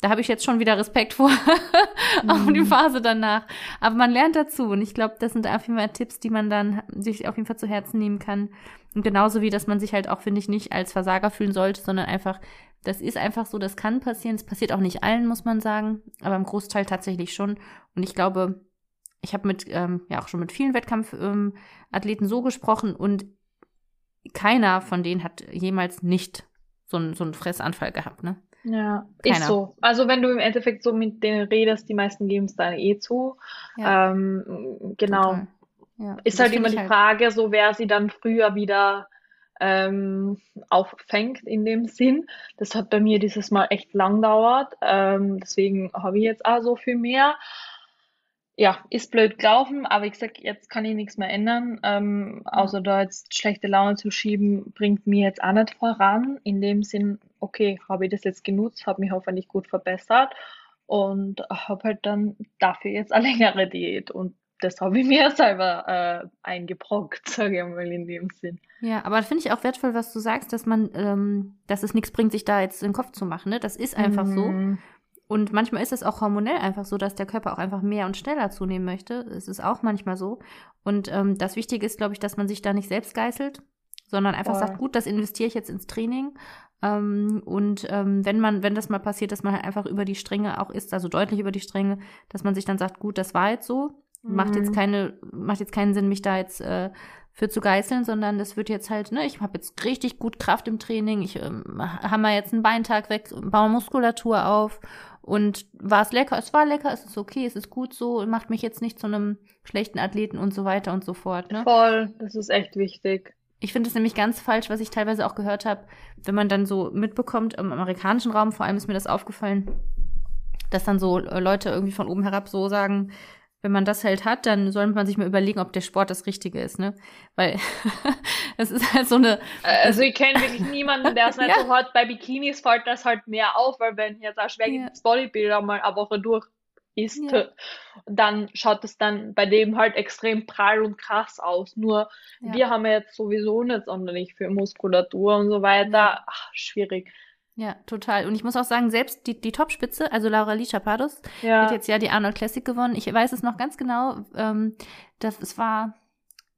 da habe ich jetzt schon wieder Respekt vor, auch die mhm. Phase danach. Aber man lernt dazu und ich glaube, das sind auf jeden Fall Tipps, die man dann sich auf jeden Fall zu Herzen nehmen kann. Und genauso wie, dass man sich halt auch, finde ich, nicht als Versager fühlen sollte, sondern einfach, das ist einfach so, das kann passieren. Es passiert auch nicht allen, muss man sagen, aber im Großteil tatsächlich schon. Und ich glaube, ich habe mit, ähm, ja auch schon mit vielen Wettkampfathleten ähm, so gesprochen und keiner von denen hat jemals nicht so, ein, so einen Fressanfall gehabt, ne? Ja, Keiner. ist so. Also wenn du im Endeffekt so mit denen redest, die meisten geben es dann eh zu. Ja. Ähm, genau. Ja, ist halt immer die halt Frage, so wer sie dann früher wieder ähm, auffängt in dem Sinn. Das hat bei mir dieses Mal echt lang dauert. Ähm, deswegen habe ich jetzt auch so viel mehr ja, ist blöd gelaufen, aber ich sag, jetzt kann ich nichts mehr ändern. Ähm, außer da jetzt schlechte Laune zu schieben, bringt mir jetzt auch nicht voran. In dem Sinn, okay, habe ich das jetzt genutzt, habe mich hoffentlich gut verbessert und habe halt dann dafür jetzt eine längere Diät. Und das habe ich mir selber äh, eingebrockt, sage ich mal in dem Sinn. Ja, aber finde ich auch wertvoll, was du sagst, dass man, ähm, dass es nichts bringt, sich da jetzt den Kopf zu machen. Ne? Das ist einfach mhm. so. Und manchmal ist es auch hormonell einfach so, dass der Körper auch einfach mehr und schneller zunehmen möchte. Es ist auch manchmal so. Und ähm, das Wichtige ist, glaube ich, dass man sich da nicht selbst geißelt, sondern einfach Voll. sagt, gut, das investiere ich jetzt ins Training. Ähm, und ähm, wenn man, wenn das mal passiert, dass man halt einfach über die Stränge auch ist, also deutlich über die Stränge, dass man sich dann sagt, gut, das war jetzt so, mhm. macht jetzt mhm. keine, macht jetzt keinen Sinn, mich da jetzt äh, für zu geißeln, sondern das wird jetzt halt, ne, ich habe jetzt richtig gut Kraft im Training, ich ähm, hammer jetzt einen Beintag weg, baue Muskulatur auf und war es lecker? Es war lecker, es ist okay, es ist gut so, macht mich jetzt nicht zu einem schlechten Athleten und so weiter und so fort. Ne? Voll, das ist echt wichtig. Ich finde es nämlich ganz falsch, was ich teilweise auch gehört habe, wenn man dann so mitbekommt, im amerikanischen Raum vor allem ist mir das aufgefallen, dass dann so Leute irgendwie von oben herab so sagen, wenn man das halt hat, dann sollte man sich mal überlegen, ob der Sport das Richtige ist, ne? Weil es ist halt so eine. Also ich kenne wirklich niemanden, der es nicht ja. so hat. Bei Bikinis fällt das halt mehr auf, weil wenn jetzt ein schwächiges ja. Bodybuilder mal eine Woche durch ist, ja. dann schaut es dann bei dem halt extrem prall und krass aus. Nur ja. wir haben ja jetzt sowieso nicht sonderlich für Muskulatur und so weiter. Ach, schwierig. Ja, total. Und ich muss auch sagen, selbst die, die Topspitze, also Laura Lee Chapados, ja. hat jetzt ja die Arnold Classic gewonnen. Ich weiß es noch ganz genau. Ähm, das, es war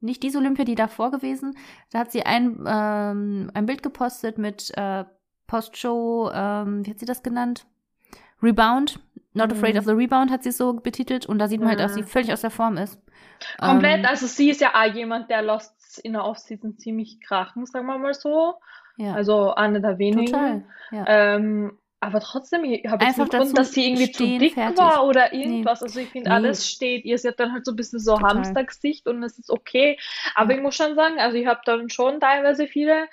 nicht diese Olympia, die davor gewesen. Da hat sie ein, ähm, ein Bild gepostet mit äh, Postshow, ähm, wie hat sie das genannt? Rebound. Not mhm. Afraid of the Rebound hat sie so betitelt. Und da sieht man mhm. halt, dass sie völlig aus der Form ist. Komplett. Ähm, also sie ist ja auch jemand, der Lost in der Offseason ziemlich krachen, sagen wir mal so. Ja. Also eine der wenigen. Total. Ja. Ähm, aber trotzdem, ich habe jetzt nicht gefunden, dass sie irgendwie zu dick fertig. war oder irgendwas. Nee. Also ich finde, nee. alles steht. Ihr seid dann halt so ein bisschen so Total. Hamstergesicht und es ist okay. Aber ja. ich muss schon sagen, also ich habe dann schon teilweise viele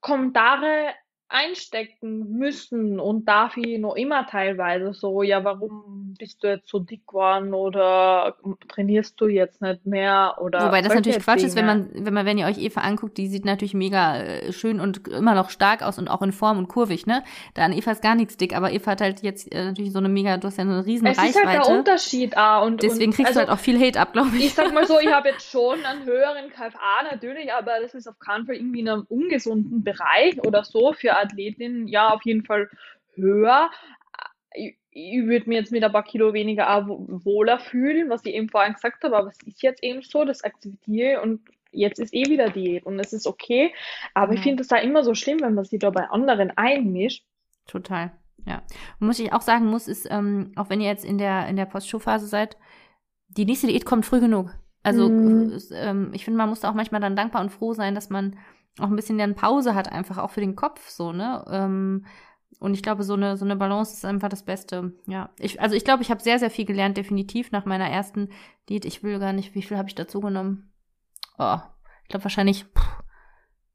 Kommentare einstecken müssen und darf ich noch immer teilweise so, ja, warum bist du jetzt so dick geworden oder trainierst du jetzt nicht mehr oder Wobei das natürlich Quatsch Dinge. ist, wenn man wenn man wenn ihr euch Eva anguckt, die sieht natürlich mega äh, schön und immer noch stark aus und auch in Form und kurvig, ne? Da an Eva ist gar nichts dick, aber Eva hat halt jetzt äh, natürlich so eine mega, du hast ja eine riesen es Reichweite. Es ist halt der Unterschied, ah, und deswegen kriegst also, du halt auch viel Hate ab, glaube ich. Ich sag mal so, ich habe jetzt schon einen höheren KFA natürlich, aber das ist auf keinen Fall irgendwie in einem ungesunden Bereich oder so für Athletin ja auf jeden Fall höher. ich würde mir jetzt mit ein paar Kilo weniger auch wohler fühlen, was ich eben vorhin gesagt habe, aber es ist jetzt eben so, das akzeptiere und jetzt ist eh wieder Diät und es ist okay. Aber ich finde es da immer so schlimm, wenn man sich da bei anderen einmischt. Total, ja. Und muss ich auch sagen muss, ist, ähm, auch wenn ihr jetzt in der, in der Post-Show-Phase seid, die nächste Diät kommt früh genug. Also mhm. ähm, ich finde, man muss auch manchmal dann dankbar und froh sein, dass man auch ein bisschen dann Pause hat, einfach auch für den Kopf so, ne? Ähm, und ich glaube, so eine, so eine Balance ist einfach das Beste. Ja, ich, also ich glaube, ich habe sehr, sehr viel gelernt, definitiv nach meiner ersten Diät. Ich will gar nicht, wie viel habe ich dazu genommen? Oh, ich glaube wahrscheinlich pff,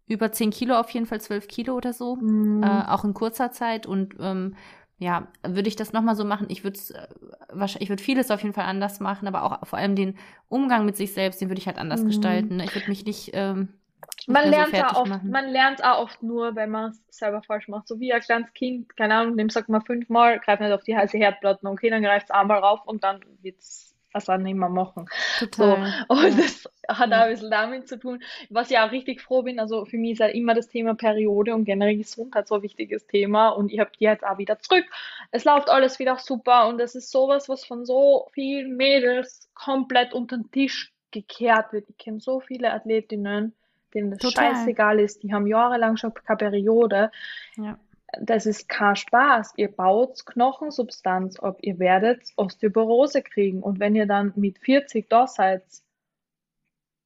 über 10 Kilo, auf jeden Fall 12 Kilo oder so. Mhm. Äh, auch in kurzer Zeit. Und ähm, ja, würde ich das nochmal so machen? Ich würde äh, ich würde vieles auf jeden Fall anders machen, aber auch vor allem den Umgang mit sich selbst, den würde ich halt anders mhm. gestalten. Ich würde mich nicht ähm, man lernt, so oft, machen. man lernt auch oft nur, wenn man es selber falsch macht. So wie ein kleines Kind, keine Ahnung, dem sagt man fünfmal, greift nicht auf die heiße Herdplatte. Okay, dann greift es einmal rauf und dann wird es was auch nicht mehr machen. Total. So, und ja. das hat auch ein bisschen damit zu tun, was ich auch richtig froh bin. Also für mich ist halt immer das Thema Periode und generell Gesundheit so ein wichtiges Thema und ich habe die jetzt auch wieder zurück. Es läuft alles wieder super und das ist sowas, was von so vielen Mädels komplett unter den Tisch gekehrt wird. Ich kenne so viele Athletinnen, denen das Total. scheißegal ist, die haben jahrelang schon keine Periode. Ja. Das ist kein Spaß. Ihr baut Knochensubstanz ob Ihr werdet Osteoporose kriegen. Und wenn ihr dann mit 40 da seid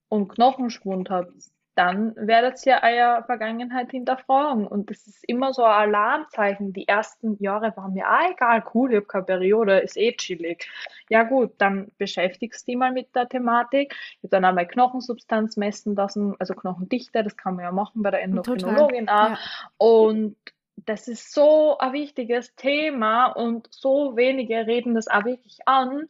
und Knochenschwund habt, dann werdet ihr eure Vergangenheit hinterfragen. Und das ist immer so ein Alarmzeichen. Die ersten Jahre waren mir ah, egal, cool, ich habe keine Periode, ist eh chillig. Ja gut, dann beschäftigst du dich mal mit der Thematik. Ich habe dann einmal Knochensubstanz messen lassen, also Knochendichte, das kann man ja machen bei der Endokrinologin auch. Ja. Und das ist so ein wichtiges Thema und so wenige reden das auch wirklich an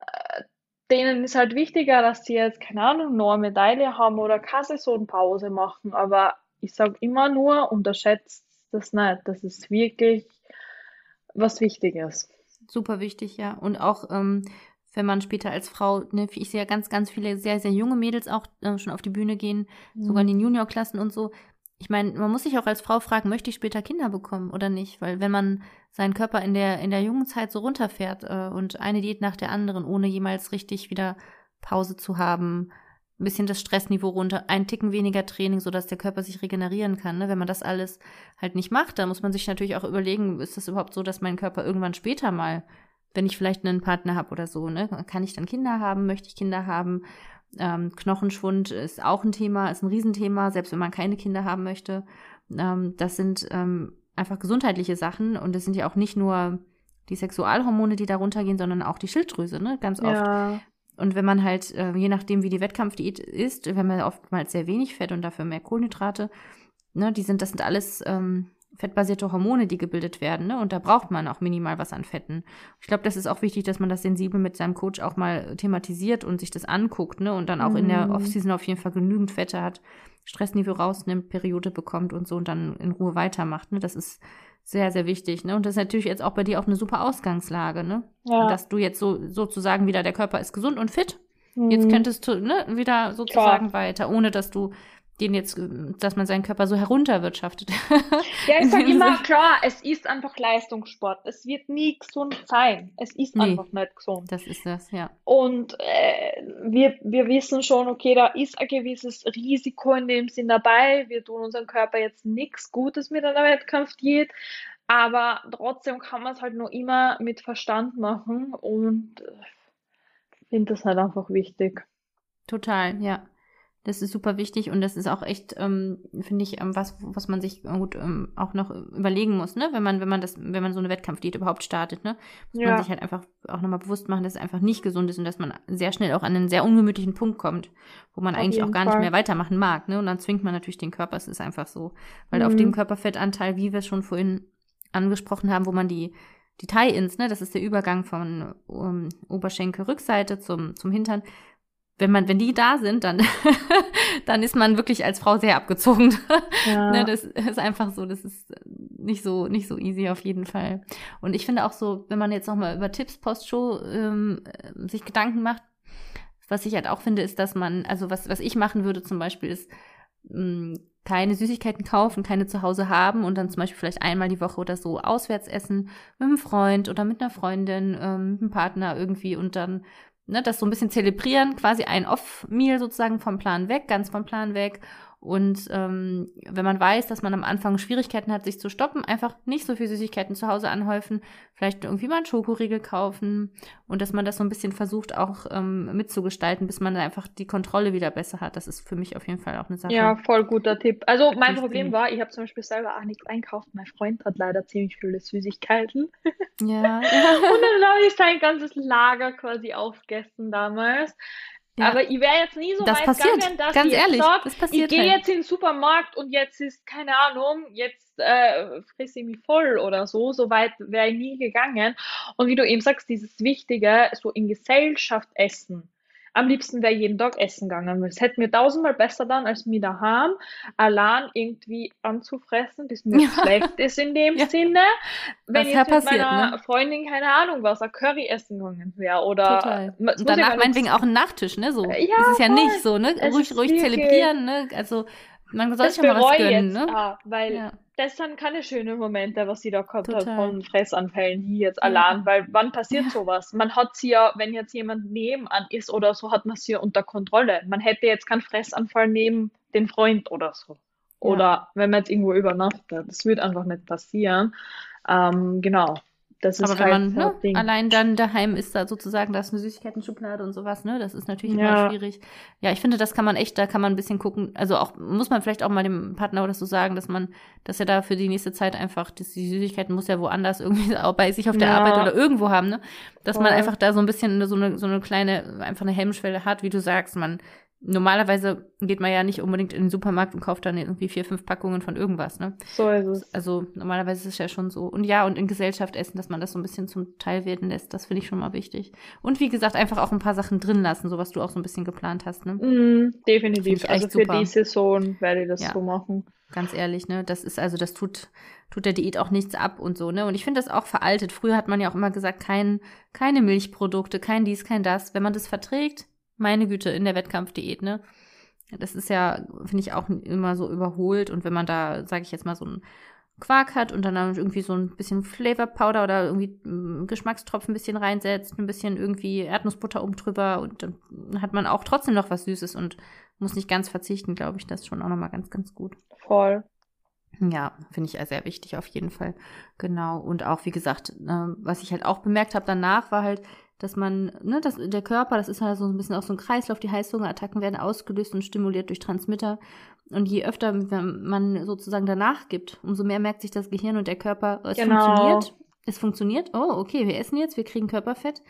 äh, denen ist halt wichtiger, dass sie jetzt, keine Ahnung, noch eine Medaille haben oder keine Saisonpause machen. Aber ich sage immer nur, unterschätzt das nicht. Das ist wirklich was Wichtiges. Super wichtig, ja. Und auch, ähm, wenn man später als Frau, ne, ich sehe ja ganz, ganz viele sehr, sehr junge Mädels auch äh, schon auf die Bühne gehen, mhm. sogar in den Juniorklassen und so ich meine, man muss sich auch als Frau fragen, möchte ich später Kinder bekommen oder nicht? Weil wenn man seinen Körper in der, in der jungen Zeit so runterfährt äh, und eine Diät nach der anderen, ohne jemals richtig wieder Pause zu haben, ein bisschen das Stressniveau runter, ein Ticken weniger Training, sodass der Körper sich regenerieren kann. Ne? Wenn man das alles halt nicht macht, dann muss man sich natürlich auch überlegen, ist das überhaupt so, dass mein Körper irgendwann später mal, wenn ich vielleicht einen Partner habe oder so, ne, kann ich dann Kinder haben, möchte ich Kinder haben? Ähm, Knochenschwund ist auch ein Thema, ist ein Riesenthema, selbst wenn man keine Kinder haben möchte. Ähm, das sind ähm, einfach gesundheitliche Sachen und es sind ja auch nicht nur die Sexualhormone, die darunter gehen, sondern auch die Schilddrüse, ne? Ganz oft. Ja. Und wenn man halt, äh, je nachdem, wie die Wettkampfdiät ist, wenn man oftmals sehr wenig Fett und dafür mehr Kohlenhydrate, ne, die sind, das sind alles ähm, fettbasierte Hormone, die gebildet werden, ne? Und da braucht man auch minimal was an Fetten. Ich glaube, das ist auch wichtig, dass man das sensibel mit seinem Coach auch mal thematisiert und sich das anguckt, ne? Und dann auch mhm. in der mhm. Offseason auf jeden Fall genügend Fette hat, Stressniveau rausnimmt, Periode bekommt und so und dann in Ruhe weitermacht, ne? Das ist sehr, sehr wichtig, ne? Und das ist natürlich jetzt auch bei dir auch eine super Ausgangslage, ne? Ja. Dass du jetzt so sozusagen wieder, der Körper ist gesund und fit. Mhm. Jetzt könntest du, ne, wieder sozusagen Klar. weiter, ohne dass du den jetzt, dass man seinen Körper so herunterwirtschaftet. Ja, ich sage immer, klar, es ist einfach Leistungssport. Es wird nie gesund sein. Es ist nee, einfach nicht gesund. Das ist das, ja. Und äh, wir, wir wissen schon, okay, da ist ein gewisses Risiko in dem Sinn dabei. Wir tun unserem Körper jetzt nichts Gutes mit einer Wettkampfdiät. Aber trotzdem kann man es halt nur immer mit Verstand machen und ich äh, finde das halt einfach wichtig. Total, ja. Das ist super wichtig und das ist auch echt, ähm, finde ich, ähm, was, was man sich gut ähm, auch noch überlegen muss, ne? Wenn man, wenn man das, wenn man so eine Wettkampfdiät überhaupt startet, ne? Muss ja. man sich halt einfach auch nochmal bewusst machen, dass es einfach nicht gesund ist und dass man sehr schnell auch an einen sehr ungemütlichen Punkt kommt, wo man auf eigentlich auch gar Fall. nicht mehr weitermachen mag, ne? Und dann zwingt man natürlich den Körper, es ist einfach so. Weil mhm. auf dem Körperfettanteil, wie wir es schon vorhin angesprochen haben, wo man die die Tie-Ins, ne, das ist der Übergang von um, Oberschenkel-Rückseite zum, zum Hintern, wenn man, wenn die da sind, dann, dann ist man wirklich als Frau sehr abgezogen. Ja. ne, das ist einfach so, das ist nicht so, nicht so easy auf jeden Fall. Und ich finde auch so, wenn man jetzt nochmal über Tipps Postshow ähm, sich Gedanken macht, was ich halt auch finde, ist, dass man, also was, was ich machen würde zum Beispiel ist, mh, mm, keine Süßigkeiten kaufen, keine zu Hause haben und dann zum Beispiel vielleicht einmal die Woche oder so auswärts essen mit einem Freund oder mit einer Freundin, ähm, mit einem Partner irgendwie und dann ne, das so ein bisschen zelebrieren, quasi ein Off-Meal sozusagen vom Plan weg, ganz vom Plan weg und ähm, wenn man weiß, dass man am Anfang Schwierigkeiten hat, sich zu stoppen, einfach nicht so viel Süßigkeiten zu Hause anhäufen, vielleicht irgendwie mal einen Schokoriegel kaufen und dass man das so ein bisschen versucht auch ähm, mitzugestalten, bis man dann einfach die Kontrolle wieder besser hat. Das ist für mich auf jeden Fall auch eine Sache. Ja, voll guter Tipp. Also mein Problem war, ich habe zum Beispiel selber auch nichts einkauft. Mein Freund hat leider ziemlich viele Süßigkeiten. Ja. und dann habe ich sein ganzes Lager quasi aufgegessen damals. Ja. Aber ich wäre jetzt nie so das weit passiert. gegangen, dass Ganz ich ehrlich, sag, das passiert ich gehe halt. jetzt in den Supermarkt und jetzt ist, keine Ahnung, jetzt äh, frisse ich mich voll oder so. So weit wäre ich nie gegangen. Und wie du eben sagst, dieses Wichtige, so in Gesellschaft essen am liebsten wäre jeden Tag essen gegangen. Es hätte mir tausendmal besser dann, als mir daheim allein irgendwie anzufressen, bis mir ja. schlecht ist in dem ja. Sinne. Wenn ich mit passiert, meiner ne? Freundin, keine Ahnung was, ein Curry essen gegangen wäre. Oder Total. Und danach meinetwegen auch ein Nachtisch, ne? So. Ja, das ist ja nicht so, ne? ruhig, ruhig zelebrieren, ne? Also man soll sich ja mal was gönnen, jetzt, ne? Ah, weil das sind keine schönen Momente, was sie da gehabt hat von Fressanfällen hier jetzt allein, weil wann passiert ja. sowas? Man hat sie ja, wenn jetzt jemand nebenan ist oder so, hat man sie ja unter Kontrolle. Man hätte jetzt keinen Fressanfall neben den Freund oder so. Oder ja. wenn man jetzt irgendwo übernachtet. Das wird einfach nicht passieren. Ähm, genau. Das ist Aber wenn halt man ne, allein dann daheim ist, da sozusagen, da ist eine Süßigkeiten-Schublade und sowas, ne? Das ist natürlich ja. immer schwierig. Ja, ich finde, das kann man echt, da kann man ein bisschen gucken. Also auch, muss man vielleicht auch mal dem Partner oder so sagen, dass man, dass er da für die nächste Zeit einfach, dass die Süßigkeiten muss ja woanders irgendwie auch bei sich auf der ja. Arbeit oder irgendwo haben, ne? Dass Voll. man einfach da so ein bisschen so eine, so eine kleine, einfach eine Hemmschwelle hat, wie du sagst, man normalerweise geht man ja nicht unbedingt in den Supermarkt und kauft dann irgendwie vier, fünf Packungen von irgendwas, ne? So ist es. Also normalerweise ist es ja schon so. Und ja, und in Gesellschaft essen, dass man das so ein bisschen zum Teil werden lässt, das finde ich schon mal wichtig. Und wie gesagt, einfach auch ein paar Sachen drin lassen, so was du auch so ein bisschen geplant hast, ne? Mm, definitiv. Also für super. die Saison werde ich das ja. so machen. Ganz ehrlich, ne? Das ist, also das tut, tut der Diät auch nichts ab und so, ne? Und ich finde das auch veraltet. Früher hat man ja auch immer gesagt, kein, keine Milchprodukte, kein dies, kein das. Wenn man das verträgt, meine Güte, in der Wettkampfdiät, ne? Das ist ja, finde ich, auch immer so überholt. Und wenn man da, sage ich jetzt mal, so einen Quark hat und dann irgendwie so ein bisschen Flavor Powder oder irgendwie mm, Geschmackstropfen ein bisschen reinsetzt, ein bisschen irgendwie Erdnussbutter oben drüber und dann hat man auch trotzdem noch was Süßes und muss nicht ganz verzichten, glaube ich. Das ist schon auch nochmal ganz, ganz gut. Voll. Ja, finde ich sehr wichtig auf jeden Fall. Genau. Und auch, wie gesagt, äh, was ich halt auch bemerkt habe danach, war halt, dass man, ne, dass der Körper, das ist halt so ein bisschen auch so ein Kreislauf, die Heißhungerattacken werden ausgelöst und stimuliert durch Transmitter. Und je öfter man sozusagen danach gibt, umso mehr merkt sich das Gehirn und der Körper, es genau. funktioniert. Es funktioniert. Oh, okay, wir essen jetzt, wir kriegen Körperfett.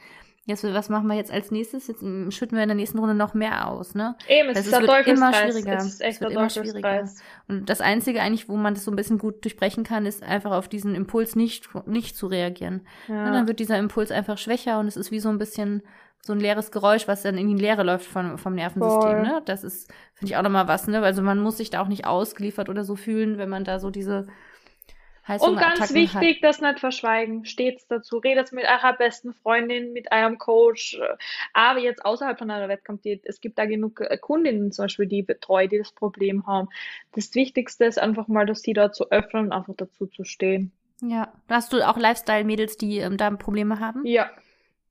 Jetzt, was machen wir jetzt als nächstes? Jetzt hm, schütten wir in der nächsten Runde noch mehr aus, ne? Eben, es das ist, ist wird immer schwieriger. Es ist echt es wird immer schwieriger. Und das Einzige eigentlich, wo man das so ein bisschen gut durchbrechen kann, ist einfach auf diesen Impuls nicht, nicht zu reagieren. Ja. Und dann wird dieser Impuls einfach schwächer und es ist wie so ein bisschen so ein leeres Geräusch, was dann in die Leere läuft vom, vom Nervensystem, Voll. ne? Das ist, finde ich auch nochmal was, ne? Also man muss sich da auch nicht ausgeliefert oder so fühlen, wenn man da so diese und ganz wichtig, hat. das nicht verschweigen. Stets dazu. Redet mit eurer besten Freundin, mit eurem Coach. Aber jetzt außerhalb von einer Wettkampfdiät, es gibt da genug äh, Kundinnen zum Beispiel, die betreuen, die das Problem haben. Das Wichtigste ist einfach mal, dass sie da zu öffnen und einfach dazu zu stehen. Ja. Hast du auch Lifestyle-Mädels, die ähm, da Probleme haben? Ja,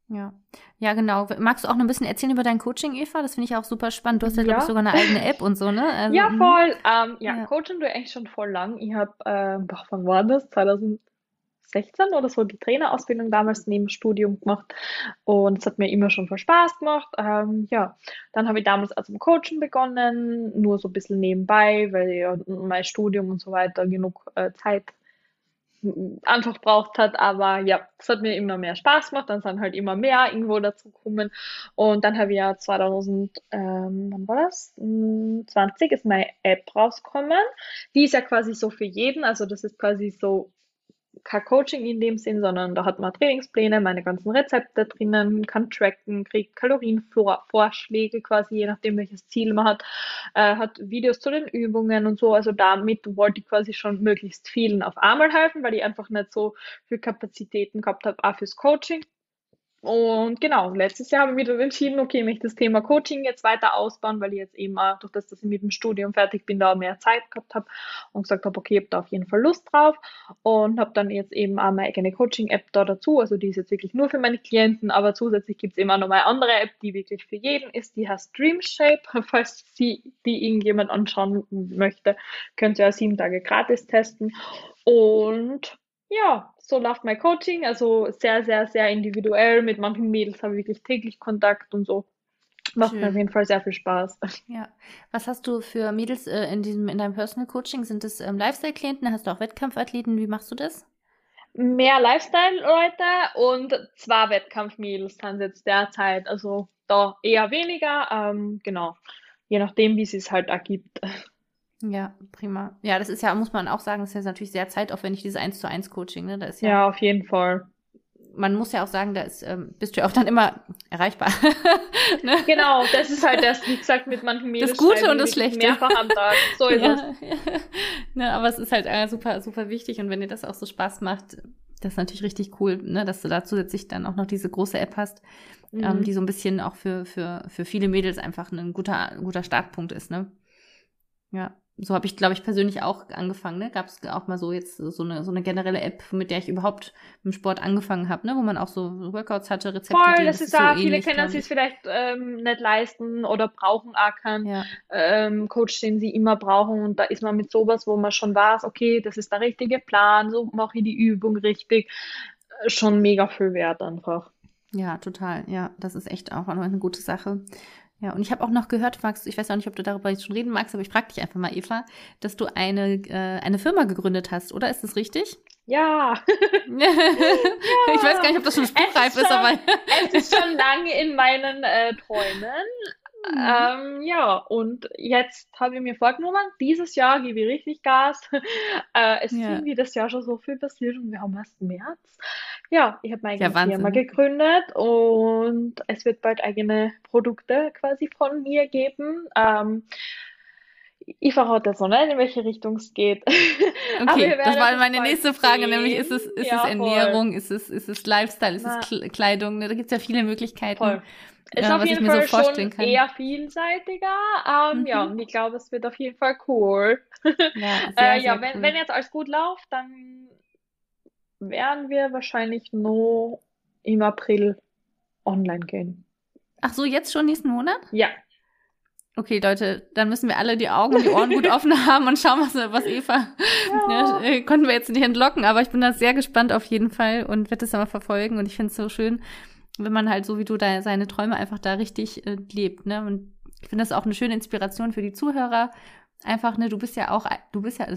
ja, ja, genau. Magst du auch noch ein bisschen erzählen über dein Coaching, Eva? Das finde ich auch super spannend. Du hast ja, ja. glaube ich, sogar eine eigene App und so, ne? Also, ja, mhm. voll. Ähm, ja, ja, Coaching du eigentlich schon voll lang. Ich habe, äh, wann war das? 2016 oder so die Trainerausbildung damals neben Studium gemacht und es hat mir immer schon voll Spaß gemacht. Ähm, ja, dann habe ich damals also im Coaching begonnen, nur so ein bisschen nebenbei, weil ja mein Studium und so weiter genug äh, Zeit einfach braucht hat, aber ja, es hat mir immer mehr Spaß gemacht, dann sind halt immer mehr irgendwo dazu gekommen und dann habe ich ja 2000, ähm, wann war das? 20 ist meine App rausgekommen, die ist ja quasi so für jeden, also das ist quasi so kein Coaching in dem Sinn, sondern da hat man Trainingspläne, meine ganzen Rezepte drinnen, kann tracken, kriegt Kalorienvorschläge quasi, je nachdem welches Ziel man hat, äh, hat Videos zu den Übungen und so. Also damit wollte ich quasi schon möglichst vielen auf einmal helfen, weil ich einfach nicht so viel Kapazitäten gehabt habe, auch fürs Coaching. Und genau, letztes Jahr habe ich wieder entschieden, okay, ich möchte das Thema Coaching jetzt weiter ausbauen, weil ich jetzt eben auch, durch das, dass ich mit dem Studium fertig bin, da mehr Zeit gehabt habe und gesagt habe, okay, ich habe da auf jeden Fall Lust drauf und habe dann jetzt eben auch meine eigene Coaching-App da dazu. Also die ist jetzt wirklich nur für meine Klienten, aber zusätzlich gibt es immer noch eine andere App, die wirklich für jeden ist. Die heißt Dreamshape. Falls sie die irgendjemand anschauen möchte, könnt ihr ja sieben Tage gratis testen. Und ja, so läuft mein Coaching, also sehr, sehr, sehr individuell. Mit manchen Mädels habe ich wirklich täglich Kontakt und so. Macht Schön. mir auf jeden Fall sehr viel Spaß. Ja. Was hast du für Mädels äh, in diesem, in deinem Personal Coaching? Sind das ähm, Lifestyle-Klienten? Hast du auch Wettkampfathleten? Wie machst du das? Mehr Lifestyle-Leute und zwei Wettkampfmädels sind jetzt derzeit. Also da eher weniger. Ähm, genau. Je nachdem, wie es sich halt ergibt. Ja, prima. Ja, das ist ja, muss man auch sagen, das ist ja natürlich sehr zeitaufwendig, dieses 1 zu 1 Coaching, ne? Da ist ja, ja, auf jeden Fall. Man muss ja auch sagen, da ist, ähm, bist du ja auch dann immer erreichbar. ne? Genau, das ist halt das, wie gesagt, mit manchen Mädels. Das Gute und das Schlechte. Mehrfach am Tag. So ist ja, es. Ja. ne, aber es ist halt äh, super, super wichtig und wenn dir das auch so Spaß macht, das ist natürlich richtig cool, ne, dass du da zusätzlich dann auch noch diese große App hast, ähm, mhm. ähm, die so ein bisschen auch für, für, für viele Mädels einfach ein guter, guter Startpunkt ist, ne? Ja so habe ich, glaube ich, persönlich auch angefangen. Ne? Gab es auch mal so jetzt so eine, so eine generelle App, mit der ich überhaupt mit dem Sport angefangen habe, ne? wo man auch so Workouts hatte, Rezepte. Voll, das, das ist da, so viele können sich vielleicht ähm, nicht leisten oder brauchen auch keinen ja. ähm, Coach, den sie immer brauchen. Und da ist man mit sowas, wo man schon weiß, okay, das ist der richtige Plan, so mache ich die Übung richtig, äh, schon mega viel wert einfach. Ja, total. Ja, das ist echt auch eine gute Sache. Ja, und ich habe auch noch gehört, Max, ich weiß auch nicht, ob du darüber jetzt schon reden magst, aber ich frage dich einfach mal, Eva, dass du eine, äh, eine Firma gegründet hast, oder? Ist das richtig? Ja. ja. Ich weiß gar nicht, ob das schon spruchreif ist, ist, aber. es ist schon lange in meinen äh, Träumen. Mhm. Ähm, ja, und jetzt habe ich mir vorgenommen, dieses Jahr gebe ich richtig Gas. äh, es ja. ist irgendwie das Jahr schon so viel passiert und wir haben erst März. Ja, ich habe meine eigene ja, Firma gegründet und es wird bald eigene Produkte quasi von mir geben. Ähm, ich verrate jetzt noch nicht, in welche Richtung es geht. Okay, das war meine nächste Frage, sehen. nämlich ist es, ist ja, es Ernährung, ist es, ist es Lifestyle, ist Na. es Kleidung? Da gibt es ja viele Möglichkeiten. Voll. Ist ja, auf jeden Fall so schon kann. eher vielseitiger. Ähm, mhm. Ja, und ich glaube, es wird auf jeden Fall cool. Ja, sehr, äh, ja wenn, cool. wenn jetzt alles gut läuft, dann werden wir wahrscheinlich nur im April online gehen. Ach so, jetzt schon nächsten Monat? Ja. Okay, Leute, dann müssen wir alle die Augen und die Ohren gut offen haben und schauen, was, was Eva. Ja. Ja, konnten wir jetzt nicht entlocken, aber ich bin da sehr gespannt auf jeden Fall und werde das aber verfolgen. Und ich finde es so schön, wenn man halt so wie du da seine Träume einfach da richtig äh, lebt. Ne? Und ich finde das auch eine schöne Inspiration für die Zuhörer. Einfach, ne, du bist ja auch, du bist ja,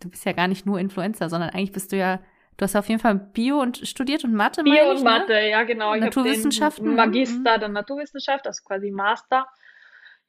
du bist ja gar nicht nur Influencer, sondern eigentlich bist du ja Du hast auf jeden Fall Bio und studiert und Mathe, Bio und ne? Mathe, ne? ja genau. Naturwissenschaften. Magister der Naturwissenschaft, also quasi Master.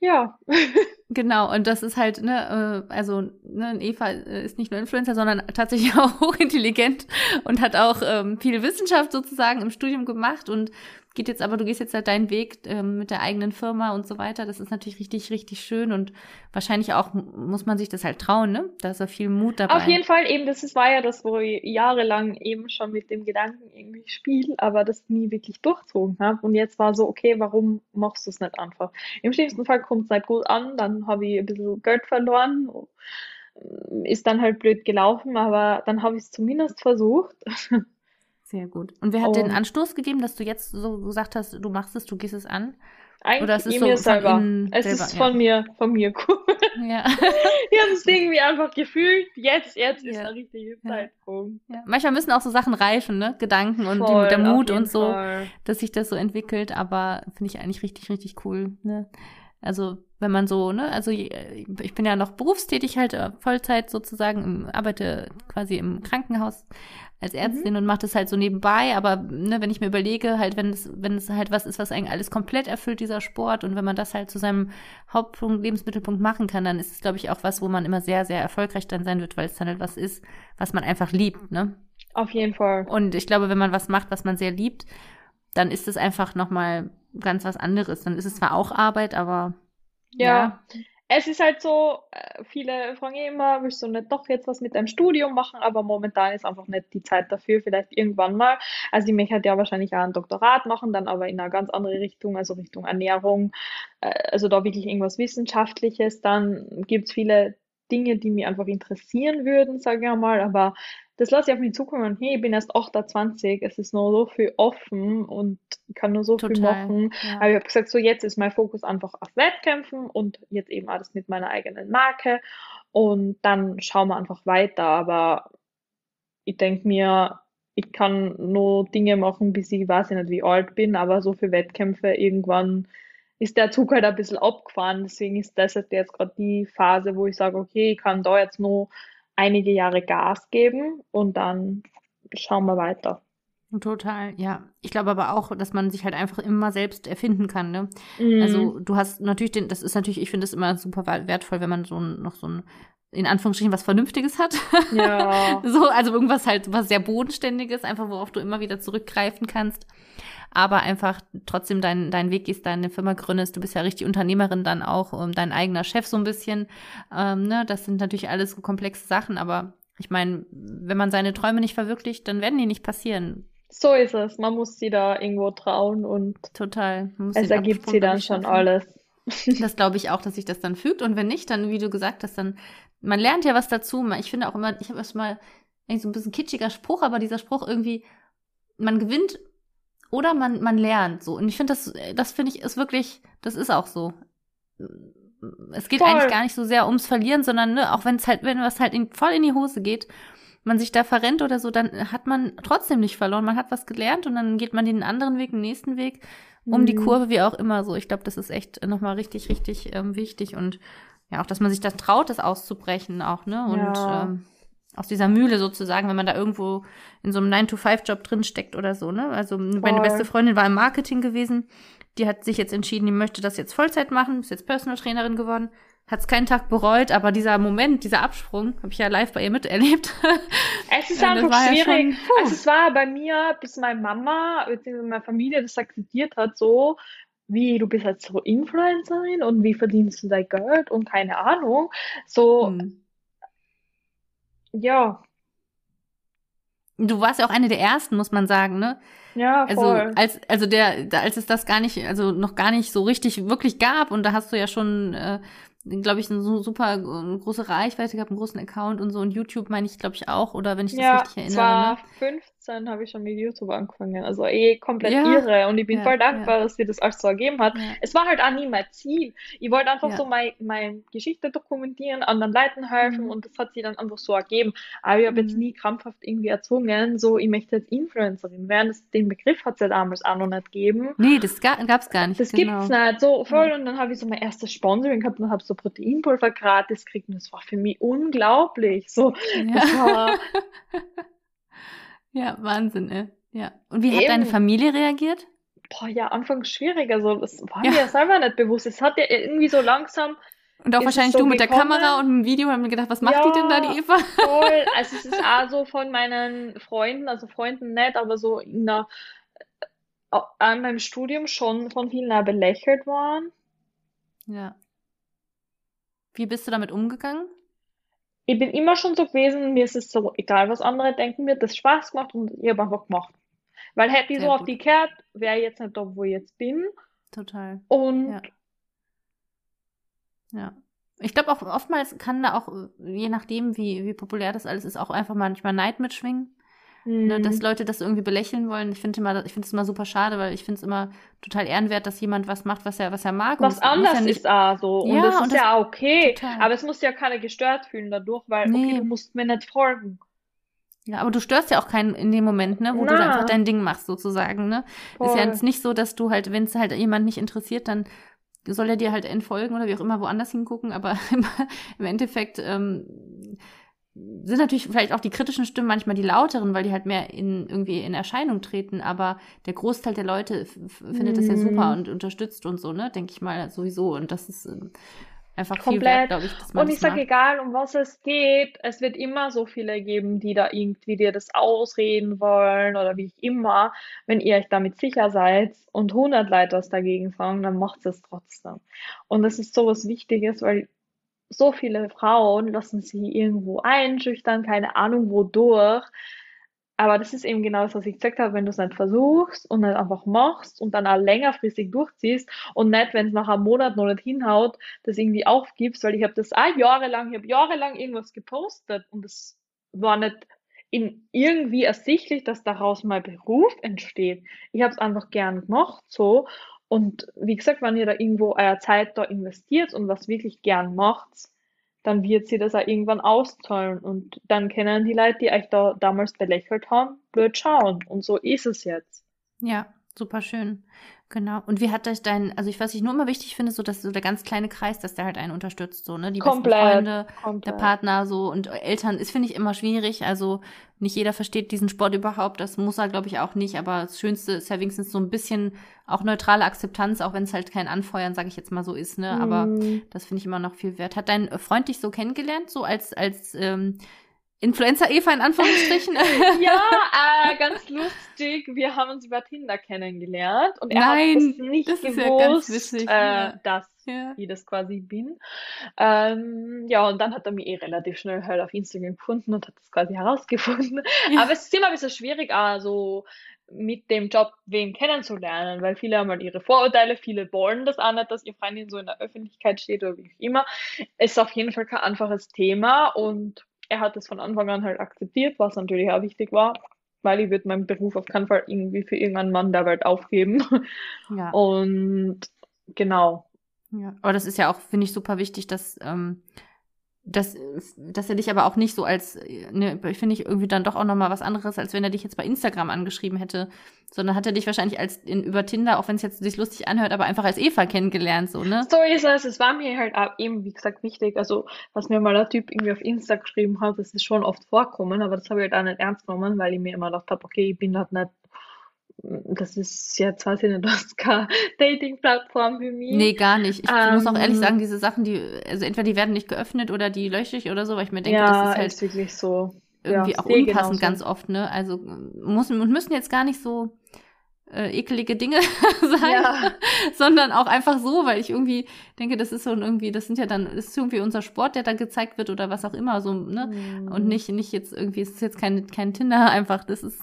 Ja. genau, und das ist halt, ne, äh, also, ne, Eva äh, ist nicht nur Influencer, sondern tatsächlich auch hochintelligent und hat auch ähm, viel Wissenschaft sozusagen im Studium gemacht und geht jetzt aber, du gehst jetzt halt deinen Weg ähm, mit der eigenen Firma und so weiter. Das ist natürlich richtig, richtig schön und wahrscheinlich auch muss man sich das halt trauen, ne? Da ist ja viel Mut dabei. Auf jeden Fall eben, das war ja das, wo ich jahrelang eben schon mit dem Gedanken irgendwie spiele, aber das nie wirklich durchzogen habe. Und jetzt war so, okay, warum machst du es nicht einfach? Im schlimmsten Fall kommt es nicht gut an, dann habe ich ein bisschen Geld verloren, ist dann halt blöd gelaufen, aber dann habe ich es zumindest versucht. Sehr gut. Und wer hat oh. den Anstoß gegeben, dass du jetzt so gesagt hast, du machst es, du gehst es an? Eigentlich Oder ist es so selber. Es selber, ist von ja. mir, von mir cool. Ja. ich habe es irgendwie einfach gefühlt, jetzt, jetzt ist der richtige Zeitpunkt. Ja. Manchmal müssen auch so Sachen reifen, ne? Gedanken und Voll, die, der Mut und so, Fall. dass sich das so entwickelt, aber finde ich eigentlich richtig, richtig cool, ne? Also wenn man so, ne, also ich bin ja noch berufstätig halt äh, Vollzeit sozusagen, arbeite quasi im Krankenhaus als Ärztin mhm. und mache das halt so nebenbei. Aber ne, wenn ich mir überlege, halt, wenn es, wenn es halt was ist, was eigentlich alles komplett erfüllt, dieser Sport, und wenn man das halt zu seinem Hauptpunkt, Lebensmittelpunkt machen kann, dann ist es, glaube ich, auch was, wo man immer sehr, sehr erfolgreich dann sein wird, weil es dann halt was ist, was man einfach liebt, ne? Auf jeden Fall. Und ich glaube, wenn man was macht, was man sehr liebt, dann ist es einfach nochmal ganz was anderes. Dann ist es zwar auch Arbeit, aber ja. ja. Es ist halt so, äh, viele fragen immer, willst du nicht doch jetzt was mit deinem Studium machen? Aber momentan ist einfach nicht die Zeit dafür, vielleicht irgendwann mal. Also ich möchte halt ja wahrscheinlich auch ein Doktorat machen, dann aber in eine ganz andere Richtung, also Richtung Ernährung, äh, also da wirklich irgendwas Wissenschaftliches. Dann gibt es viele Dinge, die mich einfach interessieren würden, sage ich mal, aber das lasse ich auf mich zukommen. Hey, ich bin erst 28, es ist noch so viel offen und ich kann nur so viel Total, machen. ja. Aber ich habe gesagt, so jetzt ist mein Fokus einfach auf Wettkämpfen und jetzt eben alles mit meiner eigenen Marke und dann schauen wir einfach weiter. Aber ich denke mir, ich kann nur Dinge machen, bis ich weiß ich nicht, wie alt bin, aber so für Wettkämpfe irgendwann ist der Zug halt ein bisschen abgefahren. Deswegen ist das jetzt gerade die Phase, wo ich sage, okay, ich kann da jetzt nur einige Jahre Gas geben und dann schauen wir weiter. Total, ja. Ich glaube aber auch, dass man sich halt einfach immer selbst erfinden kann, ne? Mm, Also du hast natürlich den, das ist natürlich, ich finde es immer super wertvoll, wenn man so ein, noch so ein, in Anführungsstrichen, was Vernünftiges hat. ja, So, also irgendwas halt, was sehr Bodenständiges, einfach worauf du immer wieder zurückgreifen kannst. Aber einfach trotzdem dein, dein Weg gehst, deine Firma gründest. Du bist ja richtig Unternehmerin dann auch, ähm, dein eigener Chef so ein bisschen. Ähm, ne? Das sind natürlich alles so komplexe Sachen, aber ich meine, wenn man seine Träume nicht verwirklicht, dann werden die nicht passieren. so ist es. Man muss sie da irgendwo trauen und Total. Es ergibt sie dann schon alles. Das glaube ich auch, dass sich das dann fügt. Und wenn nicht, dann, wie du gesagt hast, dann, man lernt ja was dazu. Ich finde auch immer, ich habe erst mal eigentlich so ein bisschen kitschiger Spruch, aber dieser Spruch irgendwie, man gewinnt oder man, man lernt so. Und ich finde, das, das finde ich, ist wirklich, das ist auch so. Es geht Voll. eigentlich gar nicht so sehr ums Verlieren, sondern ne, auch wenn es halt, wenn was halt in, voll in die Hose geht, man sich da verrennt oder so, dann hat man trotzdem nicht verloren. Man hat was gelernt und dann geht man den anderen Weg, den nächsten Weg um die Mhm. Kurve, wie auch immer so. Ich glaube, das ist echt nochmal richtig, richtig ähm, wichtig und ja, auch, dass man sich das traut, das auszubrechen auch, ne? Und Ja. ähm, aus dieser Mühle sozusagen, wenn man da irgendwo in so einem 9-to-5-Job drin steckt oder so, ne? Also meine Voll. beste Freundin war im Marketing gewesen, die hat sich jetzt entschieden, die möchte das jetzt Vollzeit machen, ist jetzt Personal Trainerin geworden, hat es keinen Tag bereut, aber dieser Moment, dieser Absprung, habe ich ja live bei ihr miterlebt. Es ist einfach war ja schwierig. schon. Also es war bei mir, bis meine Mama bzw. meine Familie das akzeptiert hat, so wie du bist jetzt so Influencerin und wie verdienst du dein Geld und keine Ahnung. So, Hm. Ja, Du warst ja auch eine der ersten, muss man sagen, ne? ja, Also voll. als also der als es das gar nicht also noch gar nicht so richtig wirklich gab und da hast du ja schon äh, glaube ich eine so super äh, große Reichweite gehabt, einen großen Account und so und YouTube meine ich glaube ich auch oder wenn ich das Ja, richtig erinnere, ne? 2015 habe ich schon mit YouTube angefangen. Also eh komplett Ja, irre. Und ich bin ja, voll dankbar, ja. dass dir das alles so ergeben hat. Es war halt auch nie mein Ziel. Ich wollte einfach so meine mein Geschichte dokumentieren, anderen Leuten helfen Mhm. und das hat sich dann einfach so ergeben. Aber ich habe jetzt Mhm. nie krampfhaft irgendwie erzwungen, so ich möchte jetzt Influencerin werden. Das, den Begriff hat es ja damals auch noch nicht gegeben. Nee, das ga, gab's gar nicht, Das genau. gibt's nicht so voll. Und dann habe ich so mein erstes Sponsoring gehabt und habe so Proteinpulver gratis gekriegt. Und das war für mich unglaublich. So, das war ja, Wahnsinn, ey. Ja. Und wie hat deine eben. Familie reagiert? Boah, ja, anfangs schwierig. Also, das war Ja. mir ja selber nicht bewusst. Es hat ja irgendwie so langsam Und auch wahrscheinlich so du mit der gekommen. Kamera und dem Video haben mir gedacht, was macht die denn da, die Ja, Eva? voll. Also, es ist auch so von meinen Freunden, also Freunden nicht, aber so in der, äh, an meinem Studium schon von vielen belächelt worden. Ja. Wie bist du damit umgegangen? Ich bin immer schon so gewesen, mir ist es so egal, was andere denken, mir hat das Spaß gemacht und ich habe einfach gemacht. Weil hätte ich so auf gut. die gehört, wäre ich jetzt nicht da, wo ich jetzt bin. Total. Und Ja. Ja. Ich glaube auch oftmals kann da auch, äh, je nachdem, wie, wie populär das alles ist, auch einfach manchmal Neid mitschwingen. Ne, dass hm, Leute das irgendwie belächeln wollen. Ich finde immer, ich finde es immer super schade, weil ich finde es immer total ehrenwert, dass jemand was macht, was er, was er mag. Was anders ja nicht, ist auch so. Und Ja, das und ist das- ja okay. total. Aber es muss ja keiner gestört fühlen dadurch, weil, okay, Nee. du musst mir nicht folgen. Ja, aber du störst ja auch keinen in dem Moment, ne, wo du Na. einfach dein Ding machst, sozusagen, ne? Ist ja jetzt nicht so, dass du halt, wenn es halt jemand nicht interessiert, dann soll er dir halt entfolgen oder wie auch immer woanders hingucken, aber im, im Endeffekt ähm, sind natürlich vielleicht auch die kritischen Stimmen manchmal die lauteren, weil die halt mehr in irgendwie in Erscheinung treten, aber der Großteil der Leute findet das ja Mhm. super und unterstützt und so, ne, denke ich mal sowieso und das ist ähm, einfach viel Komplett. wert, glaube ich, Und ich sage, egal um was es geht, es wird immer so viele geben, die da irgendwie dir das ausreden wollen oder wie ich immer. Wenn ihr euch damit sicher seid und 100 Leute was dagegen sagen, dann macht es trotzdem. Und das ist so was Wichtiges, weil so viele Frauen lassen sich irgendwo einschüchtern, keine Ahnung wodurch. Aber das ist eben genau das, was ich gesagt habe, wenn du es nicht versuchst und nicht einfach machst und dann auch längerfristig durchziehst und nicht, wenn es nach einem Monat noch nicht hinhaut, das irgendwie aufgibst, weil ich habe das auch jahrelang, ich habe jahrelang irgendwas gepostet und es war nicht in irgendwie ersichtlich, dass daraus mal Beruf entsteht. Ich habe es einfach gern gemacht so und wie gesagt, wenn ihr da irgendwo eure Zeit da investiert und was wirklich gern macht, dann wird sie das auch irgendwann auszahlen. Und dann können die Leute, die euch da damals belächelt haben, blöd schauen. Und so ist es jetzt. Ja, super schön. Genau. Und wie hat euch dein, also ich, was ich nur immer wichtig finde, so dass so der ganz kleine Kreis, dass der halt einen unterstützt, so, ne? Die komplett, besten Freunde, komplett. der Partner, so und Eltern ist, finde ich, immer schwierig. Also nicht jeder versteht diesen Sport überhaupt. Das muss er, glaube ich, auch nicht. Aber das Schönste ist ja wenigstens so ein bisschen auch neutrale Akzeptanz, auch wenn es halt kein Anfeuern, sage ich jetzt mal so ist, ne? Aber Mm. das finde ich immer noch viel wert. Hat dein Freund dich so kennengelernt, so als, als ähm, Influencer-Eva in Anführungsstrichen? Ja, äh, ganz lustig. Wir haben uns über Tinder kennengelernt und er Nein, hat es nicht das gewusst, ja witzig, äh, ja. dass ja. ich das quasi bin. Ähm, ja, und dann hat er mich eh relativ schnell halt auf Instagram gefunden und hat das quasi herausgefunden. Aber es ist immer ein bisschen schwierig, also mit dem Job wen kennenzulernen, weil viele haben halt ihre Vorurteile, viele wollen das auch nicht, dass ihr Freundin so in der Öffentlichkeit steht oder wie auch immer. Ist auf jeden Fall kein einfaches Thema und er hat es von Anfang an halt akzeptiert, was natürlich auch wichtig war, weil ich würde meinen Beruf auf keinen Fall irgendwie für irgendeinen Mann der Welt aufgeben. ja. Und genau. Ja, aber das ist ja auch, finde ich, super wichtig, dass, ähm, dass, dass er dich aber auch nicht so als, äh, ne, finde ich irgendwie dann doch auch nochmal was anderes, als wenn er dich jetzt bei Instagram angeschrieben hätte, sondern hat er dich wahrscheinlich als in, über Tinder, auch wenn es jetzt sich lustig anhört, aber einfach als Eva kennengelernt, so, ne? So ist es. Es war mir halt eben, wie gesagt, wichtig. Also, was mir mal der Typ irgendwie auf Insta geschrieben hat, das ist schon oft vorkommen, aber das habe ich halt auch nicht ernst genommen, weil ich mir immer gedacht habe, okay, ich bin halt nicht, das ist jetzt, weiß ich nicht, das Dating-Plattform für mich. Nee, gar nicht. Ich muss auch ehrlich Ähm. sagen, diese Sachen, die, also entweder die werden nicht geöffnet oder die lösche ich oder so, weil ich mir denke, ja, das ist halt ist wirklich so. irgendwie ja, auch sehe unpassend genauso. ganz oft, ne? Also muss, und müssen jetzt gar nicht so äh, ekelige Dinge sein, Ja. sondern auch einfach so, weil ich irgendwie denke, das ist so irgendwie, das sind ja dann, das ist irgendwie unser Sport, der da gezeigt wird oder was auch immer, so, ne? Und Mhm. nicht, nicht jetzt irgendwie, es ist jetzt kein, kein Tinder, einfach, das ist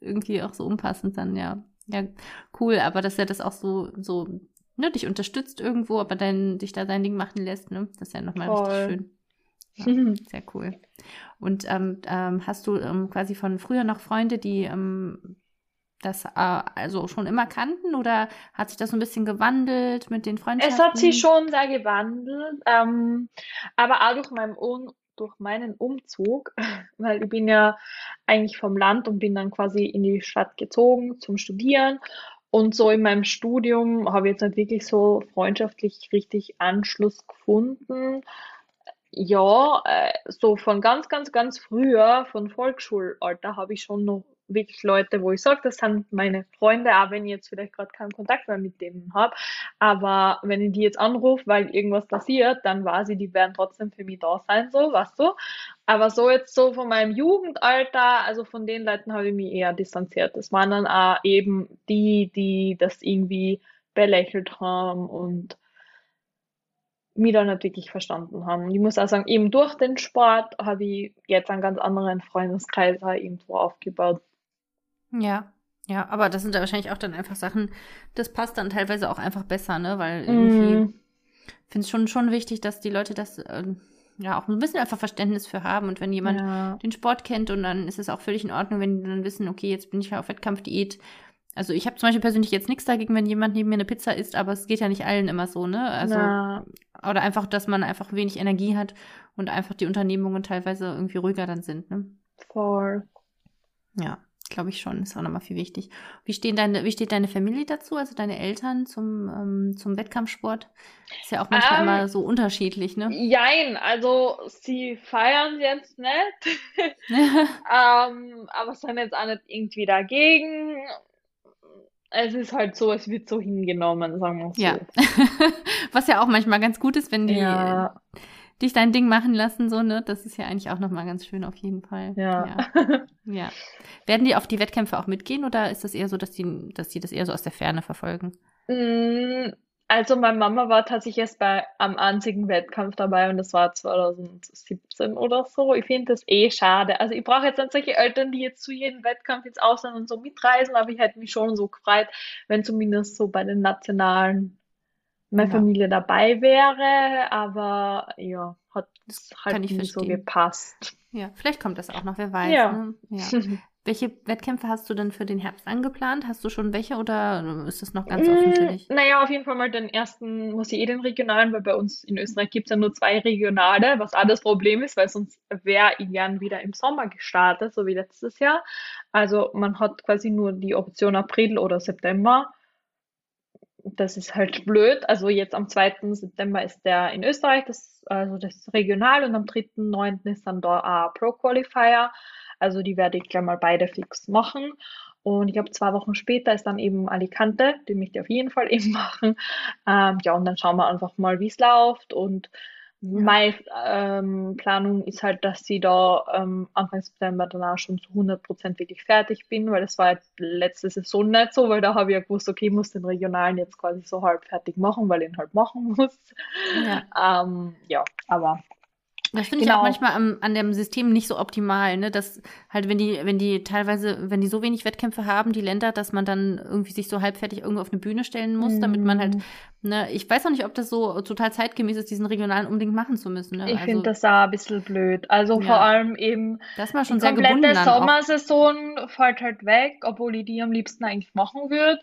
irgendwie auch so unpassend dann, ja. Ja, cool, aber dass er das auch so, so, ne, dich unterstützt irgendwo, aber dann dich da sein Ding machen lässt, ne? Das ist ja nochmal richtig Voll. schön. Ja, sehr cool. Und ähm, ähm, hast du ähm, quasi von früher noch Freunde, die ähm, das äh, also schon immer kannten oder hat sich das so ein bisschen gewandelt mit den Freundschaften? Es hat sich schon sehr gewandelt, ähm, aber auch durch meinen, Un durch meinen Umzug, weil ich bin ja eigentlich vom Land und bin dann quasi in die Stadt gezogen zum Studieren. Und so in meinem Studium habe ich jetzt nicht wirklich so freundschaftlich richtig Anschluss gefunden. Ja, äh, so von ganz, ganz, ganz früher, von Volksschulalter, habe ich schon noch wirklich Leute, wo ich sage, das sind meine Freunde, auch wenn ich jetzt vielleicht gerade keinen Kontakt mehr mit denen habe. Aber wenn ich die jetzt anrufe, weil irgendwas passiert, dann weiß ich, die werden trotzdem für mich da sein, so, weißt du? Aber so jetzt so von meinem Jugendalter, also von den Leuten habe ich mich eher distanziert. Das waren dann auch eben die, die das irgendwie belächelt haben und mich da nicht wirklich verstanden haben. Und ich muss auch sagen, eben durch den Sport habe ich jetzt einen ganz anderen Freundeskreis irgendwo aufgebaut. Ja, ja, aber das sind ja wahrscheinlich auch dann einfach Sachen, das passt dann teilweise auch einfach besser, ne? Weil irgendwie Mm, finde es schon, schon wichtig, dass die Leute das ähm, ja auch ein bisschen einfach Verständnis für haben. Und wenn jemand ja. den Sport kennt und dann ist es auch völlig in Ordnung, wenn die dann wissen, okay, jetzt bin ich ja auf Wettkampfdiät. Also ich habe zum Beispiel persönlich jetzt nichts dagegen, wenn jemand neben mir eine Pizza isst, aber es geht ja nicht allen immer so, ne? Also, Na, oder einfach, dass man einfach wenig Energie hat und einfach die Unternehmungen teilweise irgendwie ruhiger dann sind, ne? voll. Ja, glaube ich schon. Ist auch nochmal viel wichtig. Wie stehen deine, wie steht deine Familie dazu, also deine Eltern zum, ähm, zum Wettkampfsport? Ist ja auch manchmal Ähm, immer so unterschiedlich, ne? Jein, also sie feiern jetzt nicht, ähm, aber sind jetzt auch nicht irgendwie dagegen. Es ist halt so, es wird so hingenommen, sagen wir so. Ja. Was ja auch manchmal ganz gut ist, wenn die Ja, dich dein Ding machen lassen, so, ne? Das ist ja eigentlich auch nochmal ganz schön auf jeden Fall. ja. Ja. ja. Werden die auf die Wettkämpfe auch mitgehen oder ist das eher so, dass die, dass die das eher so aus der Ferne verfolgen? Mm, Also meine Mama war tatsächlich erst bei am einzigen Wettkampf dabei und das war 2017 oder so. Ich finde das eh schade. Also ich brauche jetzt nicht solche Eltern, die jetzt zu jedem Wettkampf ins Ausland und so mitreisen, aber ich hätte mich schon so gefreut, wenn zumindest so bei den nationalen meine Ja, Familie dabei wäre. Aber ja, hat das halt ich nie so verstehen. gepasst. Ja, vielleicht kommt das auch noch, wer weiß, Ja. ne? Ja. Welche Wettkämpfe hast du denn für den Herbst angeplant? Hast du schon welche oder ist das noch ganz offen für Mm, dich? naja, auf jeden Fall mal den ersten, muss ich eh den regionalen, weil bei uns in Österreich gibt es ja nur zwei regionale, was auch das Problem ist, weil sonst wäre ich gern wieder im Sommer gestartet, so wie letztes Jahr. Also man hat quasi nur die Option April oder September. Das ist halt blöd. Also jetzt am zweiten September ist der in Österreich, das, also das ist regional und am dritten neunten ist dann da ein Pro Qualifier. Also die werde ich gleich mal beide fix machen. Und ich glaube, zwei Wochen später ist dann eben Alicante, die möchte ich auf jeden Fall eben machen. Ähm, ja, und dann schauen wir einfach mal, wie es läuft. Und Ja, meine ähm, Planung ist halt, dass ich da ähm, Anfang September dann auch schon zu 100% wirklich fertig bin, weil das war halt letzte Saison nicht so, weil da habe ich ja gewusst, okay, ich muss den Regionalen jetzt quasi so halb fertig machen, weil ich ihn halt machen muss. ja. Ähm, ja, aber Das finde ich auch genau. manchmal am, an dem System nicht so optimal, ne? Dass halt, wenn die, wenn die teilweise, wenn die so wenig Wettkämpfe haben, die Länder, dass man dann irgendwie sich so halbfertig irgendwo auf eine Bühne stellen muss, damit man halt, Mm, ne, ich weiß auch nicht, ob das so total zeitgemäß ist, diesen regionalen unbedingt machen zu müssen, ne? Ich finde Also, das auch ein bisschen blöd. Also vor ja, allem eben da man die schon sehr gebunden komplette dann auch. Sommersaison fällt halt weg, obwohl ich die am liebsten eigentlich machen würde,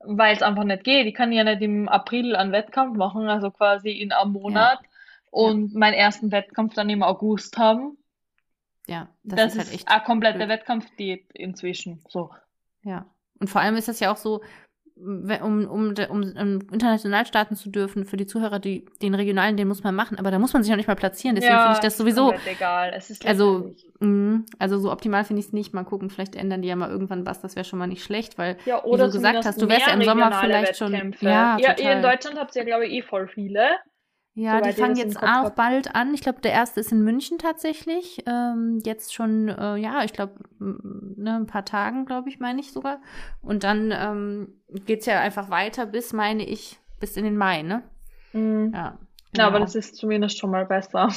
weil es einfach nicht geht. Ich kann ja nicht im April einen Wettkampf machen, also quasi in einem Monat ja, und meinen ersten Wettkampf dann im August haben. ja, das Das ist halt echt eine komplette blöd. Wettkampfdiät inzwischen. So. Ja. Und vor allem ist das ja auch so, um, um, um, international starten zu dürfen, für die Zuhörer, die, den regionalen, den muss man machen, aber da muss man sich noch nicht mal platzieren. Deswegen finde ich Ja, das sowieso, egal. Es ist also, mh, also so optimal finde ich es nicht. Mal gucken, vielleicht ändern die ja mal irgendwann was, das wäre schon mal nicht schlecht, weil, Ja, wie oder du gesagt hast, du wärst ja im Sommer vielleicht schon, Wettkämpfe. ja, Ja, ihr in total. Deutschland habt ihr, glaube ich, eh voll viele, Ja, die fangen jetzt auch habe. bald an. Ich glaube, der erste ist in München tatsächlich. Ähm, jetzt schon, äh, ja, ich glaube, ne, ein paar Tagen, glaube ich, meine ich sogar. Und dann ähm, geht's ja einfach weiter bis, meine ich, bis in den Mai, ne? Mhm. Ja, Ja, aber genau. das ist zumindest schon mal besser.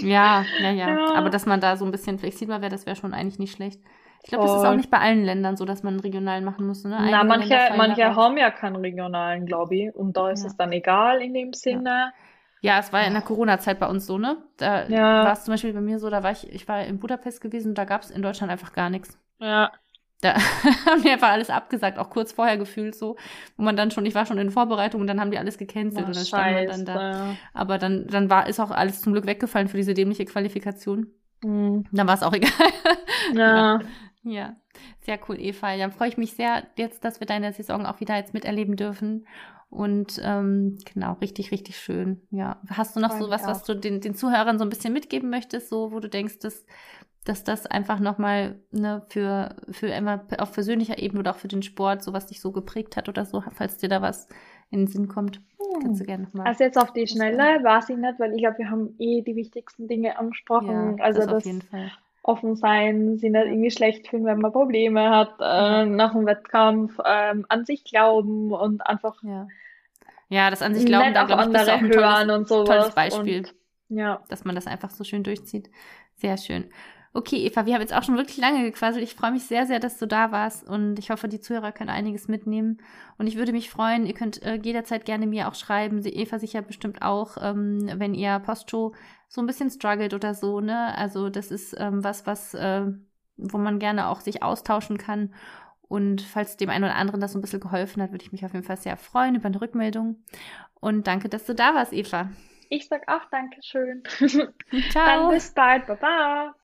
Ja, ja, ja. Aber Ja, dass man da so ein bisschen flexibler wäre, das wäre schon eigentlich nicht schlecht. Ich glaube, das ist auch nicht bei allen Ländern so, dass man einen regionalen machen muss, ne? Na, Einige manche, manche haben ja keinen regionalen, glaube ich. Und da ist es Ja, dann egal in dem. Sinne. Ja, es war ja in der Corona-Zeit bei uns so, ne? Da war Ja, es zum Beispiel bei mir so, da war ich, ich war in Budapest gewesen, da gab es in Deutschland einfach gar nichts. ja. Da haben die einfach alles abgesagt, auch kurz vorher gefühlt so, wo man dann schon, ich war schon in Vorbereitung und dann haben die alles gecancelt und dann stand man dann da. Aber dann, dann war, ist auch alles zum Glück weggefallen für diese dämliche Qualifikation. Hm. Dann war es auch egal. Ja, Ja, ja. Sehr cool, Eva. Dann freue ich mich sehr jetzt, dass wir deine Saison auch wieder jetzt miterleben dürfen. Und ähm, genau, richtig, richtig schön. Ja. Hast du noch so was, was du den, den Zuhörern so ein bisschen mitgeben möchtest, so wo du denkst, dass, dass das einfach nochmal ne, für, für immer auf persönlicher Ebene oder auch für den Sport, so was dich so geprägt hat oder so, falls dir da was in den Sinn kommt, kannst du Hm. gerne nochmal Also jetzt auf die. Schnelle weiß ich nicht, weil ich glaube, wir haben eh die wichtigsten Dinge Ja, angesprochen. Also das auf jeden Fall. offen sein, sich nicht Ja, irgendwie schlecht fühlen, wenn man Probleme hat, ja, äh, nach dem Wettkampf, ähm, an sich glauben und einfach ja. Ja, das an sich glauben, da glaube ich, bist du auch ein tolles, hören und tolles sowas. Beispiel. Und ja, dass man das einfach so schön durchzieht. Sehr schön. Okay, Eva, wir haben jetzt auch schon wirklich lange gequasselt. Ich freue mich sehr, sehr, dass du da warst und ich hoffe, die Zuhörer können einiges mitnehmen. Und ich würde mich freuen, ihr könnt äh, jederzeit gerne mir auch schreiben. Eva sicher bestimmt auch, ähm, wenn ihr Postshow so ein bisschen struggelt oder so, ne? Also das ist ähm, was, was, äh, wo man gerne auch sich austauschen kann. Und falls dem einen oder anderen das so ein bisschen geholfen hat, würde ich mich auf jeden Fall sehr freuen über eine Rückmeldung. Und danke, dass du da warst, Eva. ich sag auch Dankeschön. Dann Ciao. bis bald. Baba.